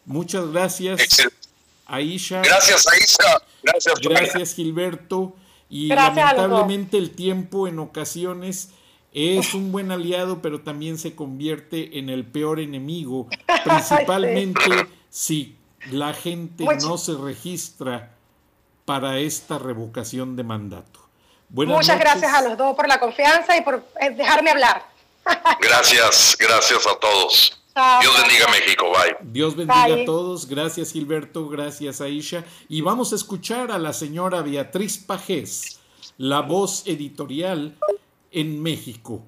Muchas gracias, Aisha. Gracias, Aisha. Gracias, gracias Gilberto. Y lamentablemente el tiempo en ocasiones es un buen aliado, pero también se convierte en el peor enemigo, principalmente si la gente no se registra para esta revocación de mandato. Muchas gracias a los dos por la confianza y por eh, dejarme hablar. gracias, gracias a todos. Dios bendiga a México, bye. Dios bendiga a todos, gracias Gilberto, gracias Aisha. Y vamos a escuchar a la señora Beatriz Pajés, la voz editorial en México,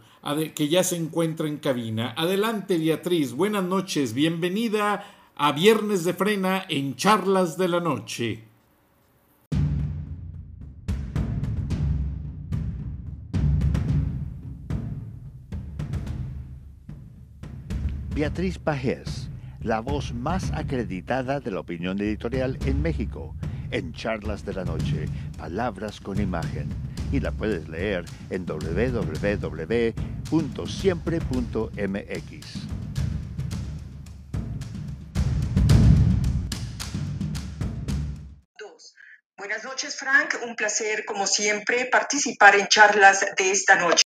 que ya se encuentra en cabina. Adelante, Beatriz, buenas noches, bienvenida a Viernes de Frena en Charlas de la Noche. Beatriz Pajés, la voz más acreditada de la opinión editorial en México, en Charlas de la Noche, Palabras con Imagen y la puedes leer en www.siempre.mx. Buenas noches, Frank. Un placer, como siempre, participar en charlas de esta noche.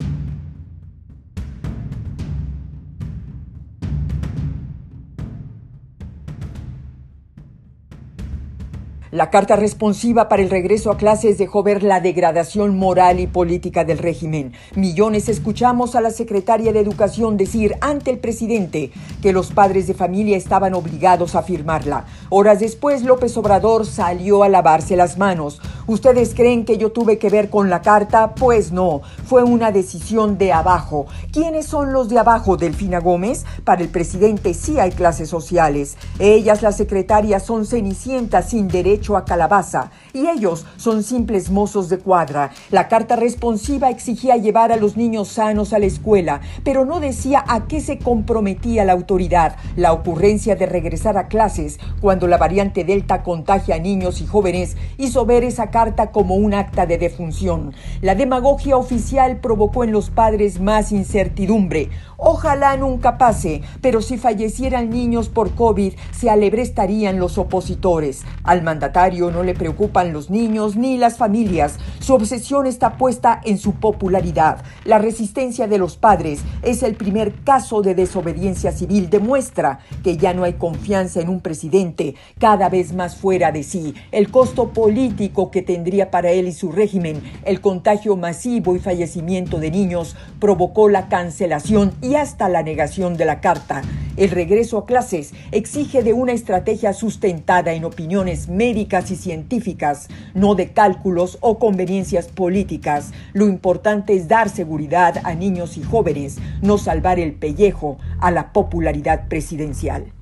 La carta responsiva para el regreso a clases dejó ver la degradación moral y política del régimen. Millones escuchamos a la secretaria de Educación decir ante el presidente que los padres de familia estaban obligados a firmarla. Horas después, López Obrador salió a lavarse las manos. ¿Ustedes creen que yo tuve que ver con la carta? Pues no, fue una decisión de abajo. ¿Quiénes son los de abajo? Delfina Gómez. Para el presidente sí hay clases sociales. Ellas, las secretarias, son cenicientas sin derecho a calabaza y ellos son simples mozos de cuadra. La carta responsiva exigía llevar a los niños sanos a la escuela, pero no decía a qué se comprometía la autoridad. La ocurrencia de regresar a clases cuando la variante Delta contagia a niños y jóvenes hizo ver esa carta como un acta de defunción. La demagogia oficial provocó en los padres más incertidumbre. Ojalá nunca pase, pero si fallecieran niños por COVID, se alebrestarían los opositores. Al mandatario no le preocupan los niños ni las familias. Su obsesión está puesta en su popularidad. La resistencia de los padres es el primer caso de desobediencia civil. Demuestra que ya no hay confianza en un presidente cada vez más fuera de sí. El costo político que tendría para él y su régimen, el contagio masivo y fallecimiento de niños provocó la cancelación y hasta la negación de la carta. El regreso a clases exige de una estrategia sustentada en opiniones médicas y científicas, no de cálculos o conveniencias políticas. Lo importante es dar seguridad a niños y jóvenes, no salvar el pellejo a la popularidad presidencial.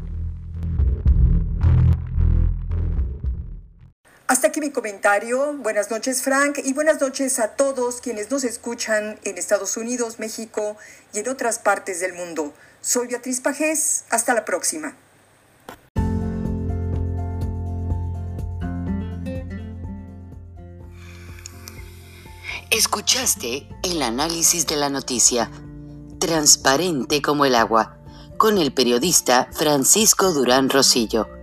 Hasta aquí mi comentario. Buenas noches Frank y buenas noches a todos quienes nos escuchan en Estados Unidos, México y en otras partes del mundo. Soy Beatriz Pajés. Hasta la próxima. Escuchaste el análisis de la noticia, transparente como el agua, con el periodista Francisco Durán Rosillo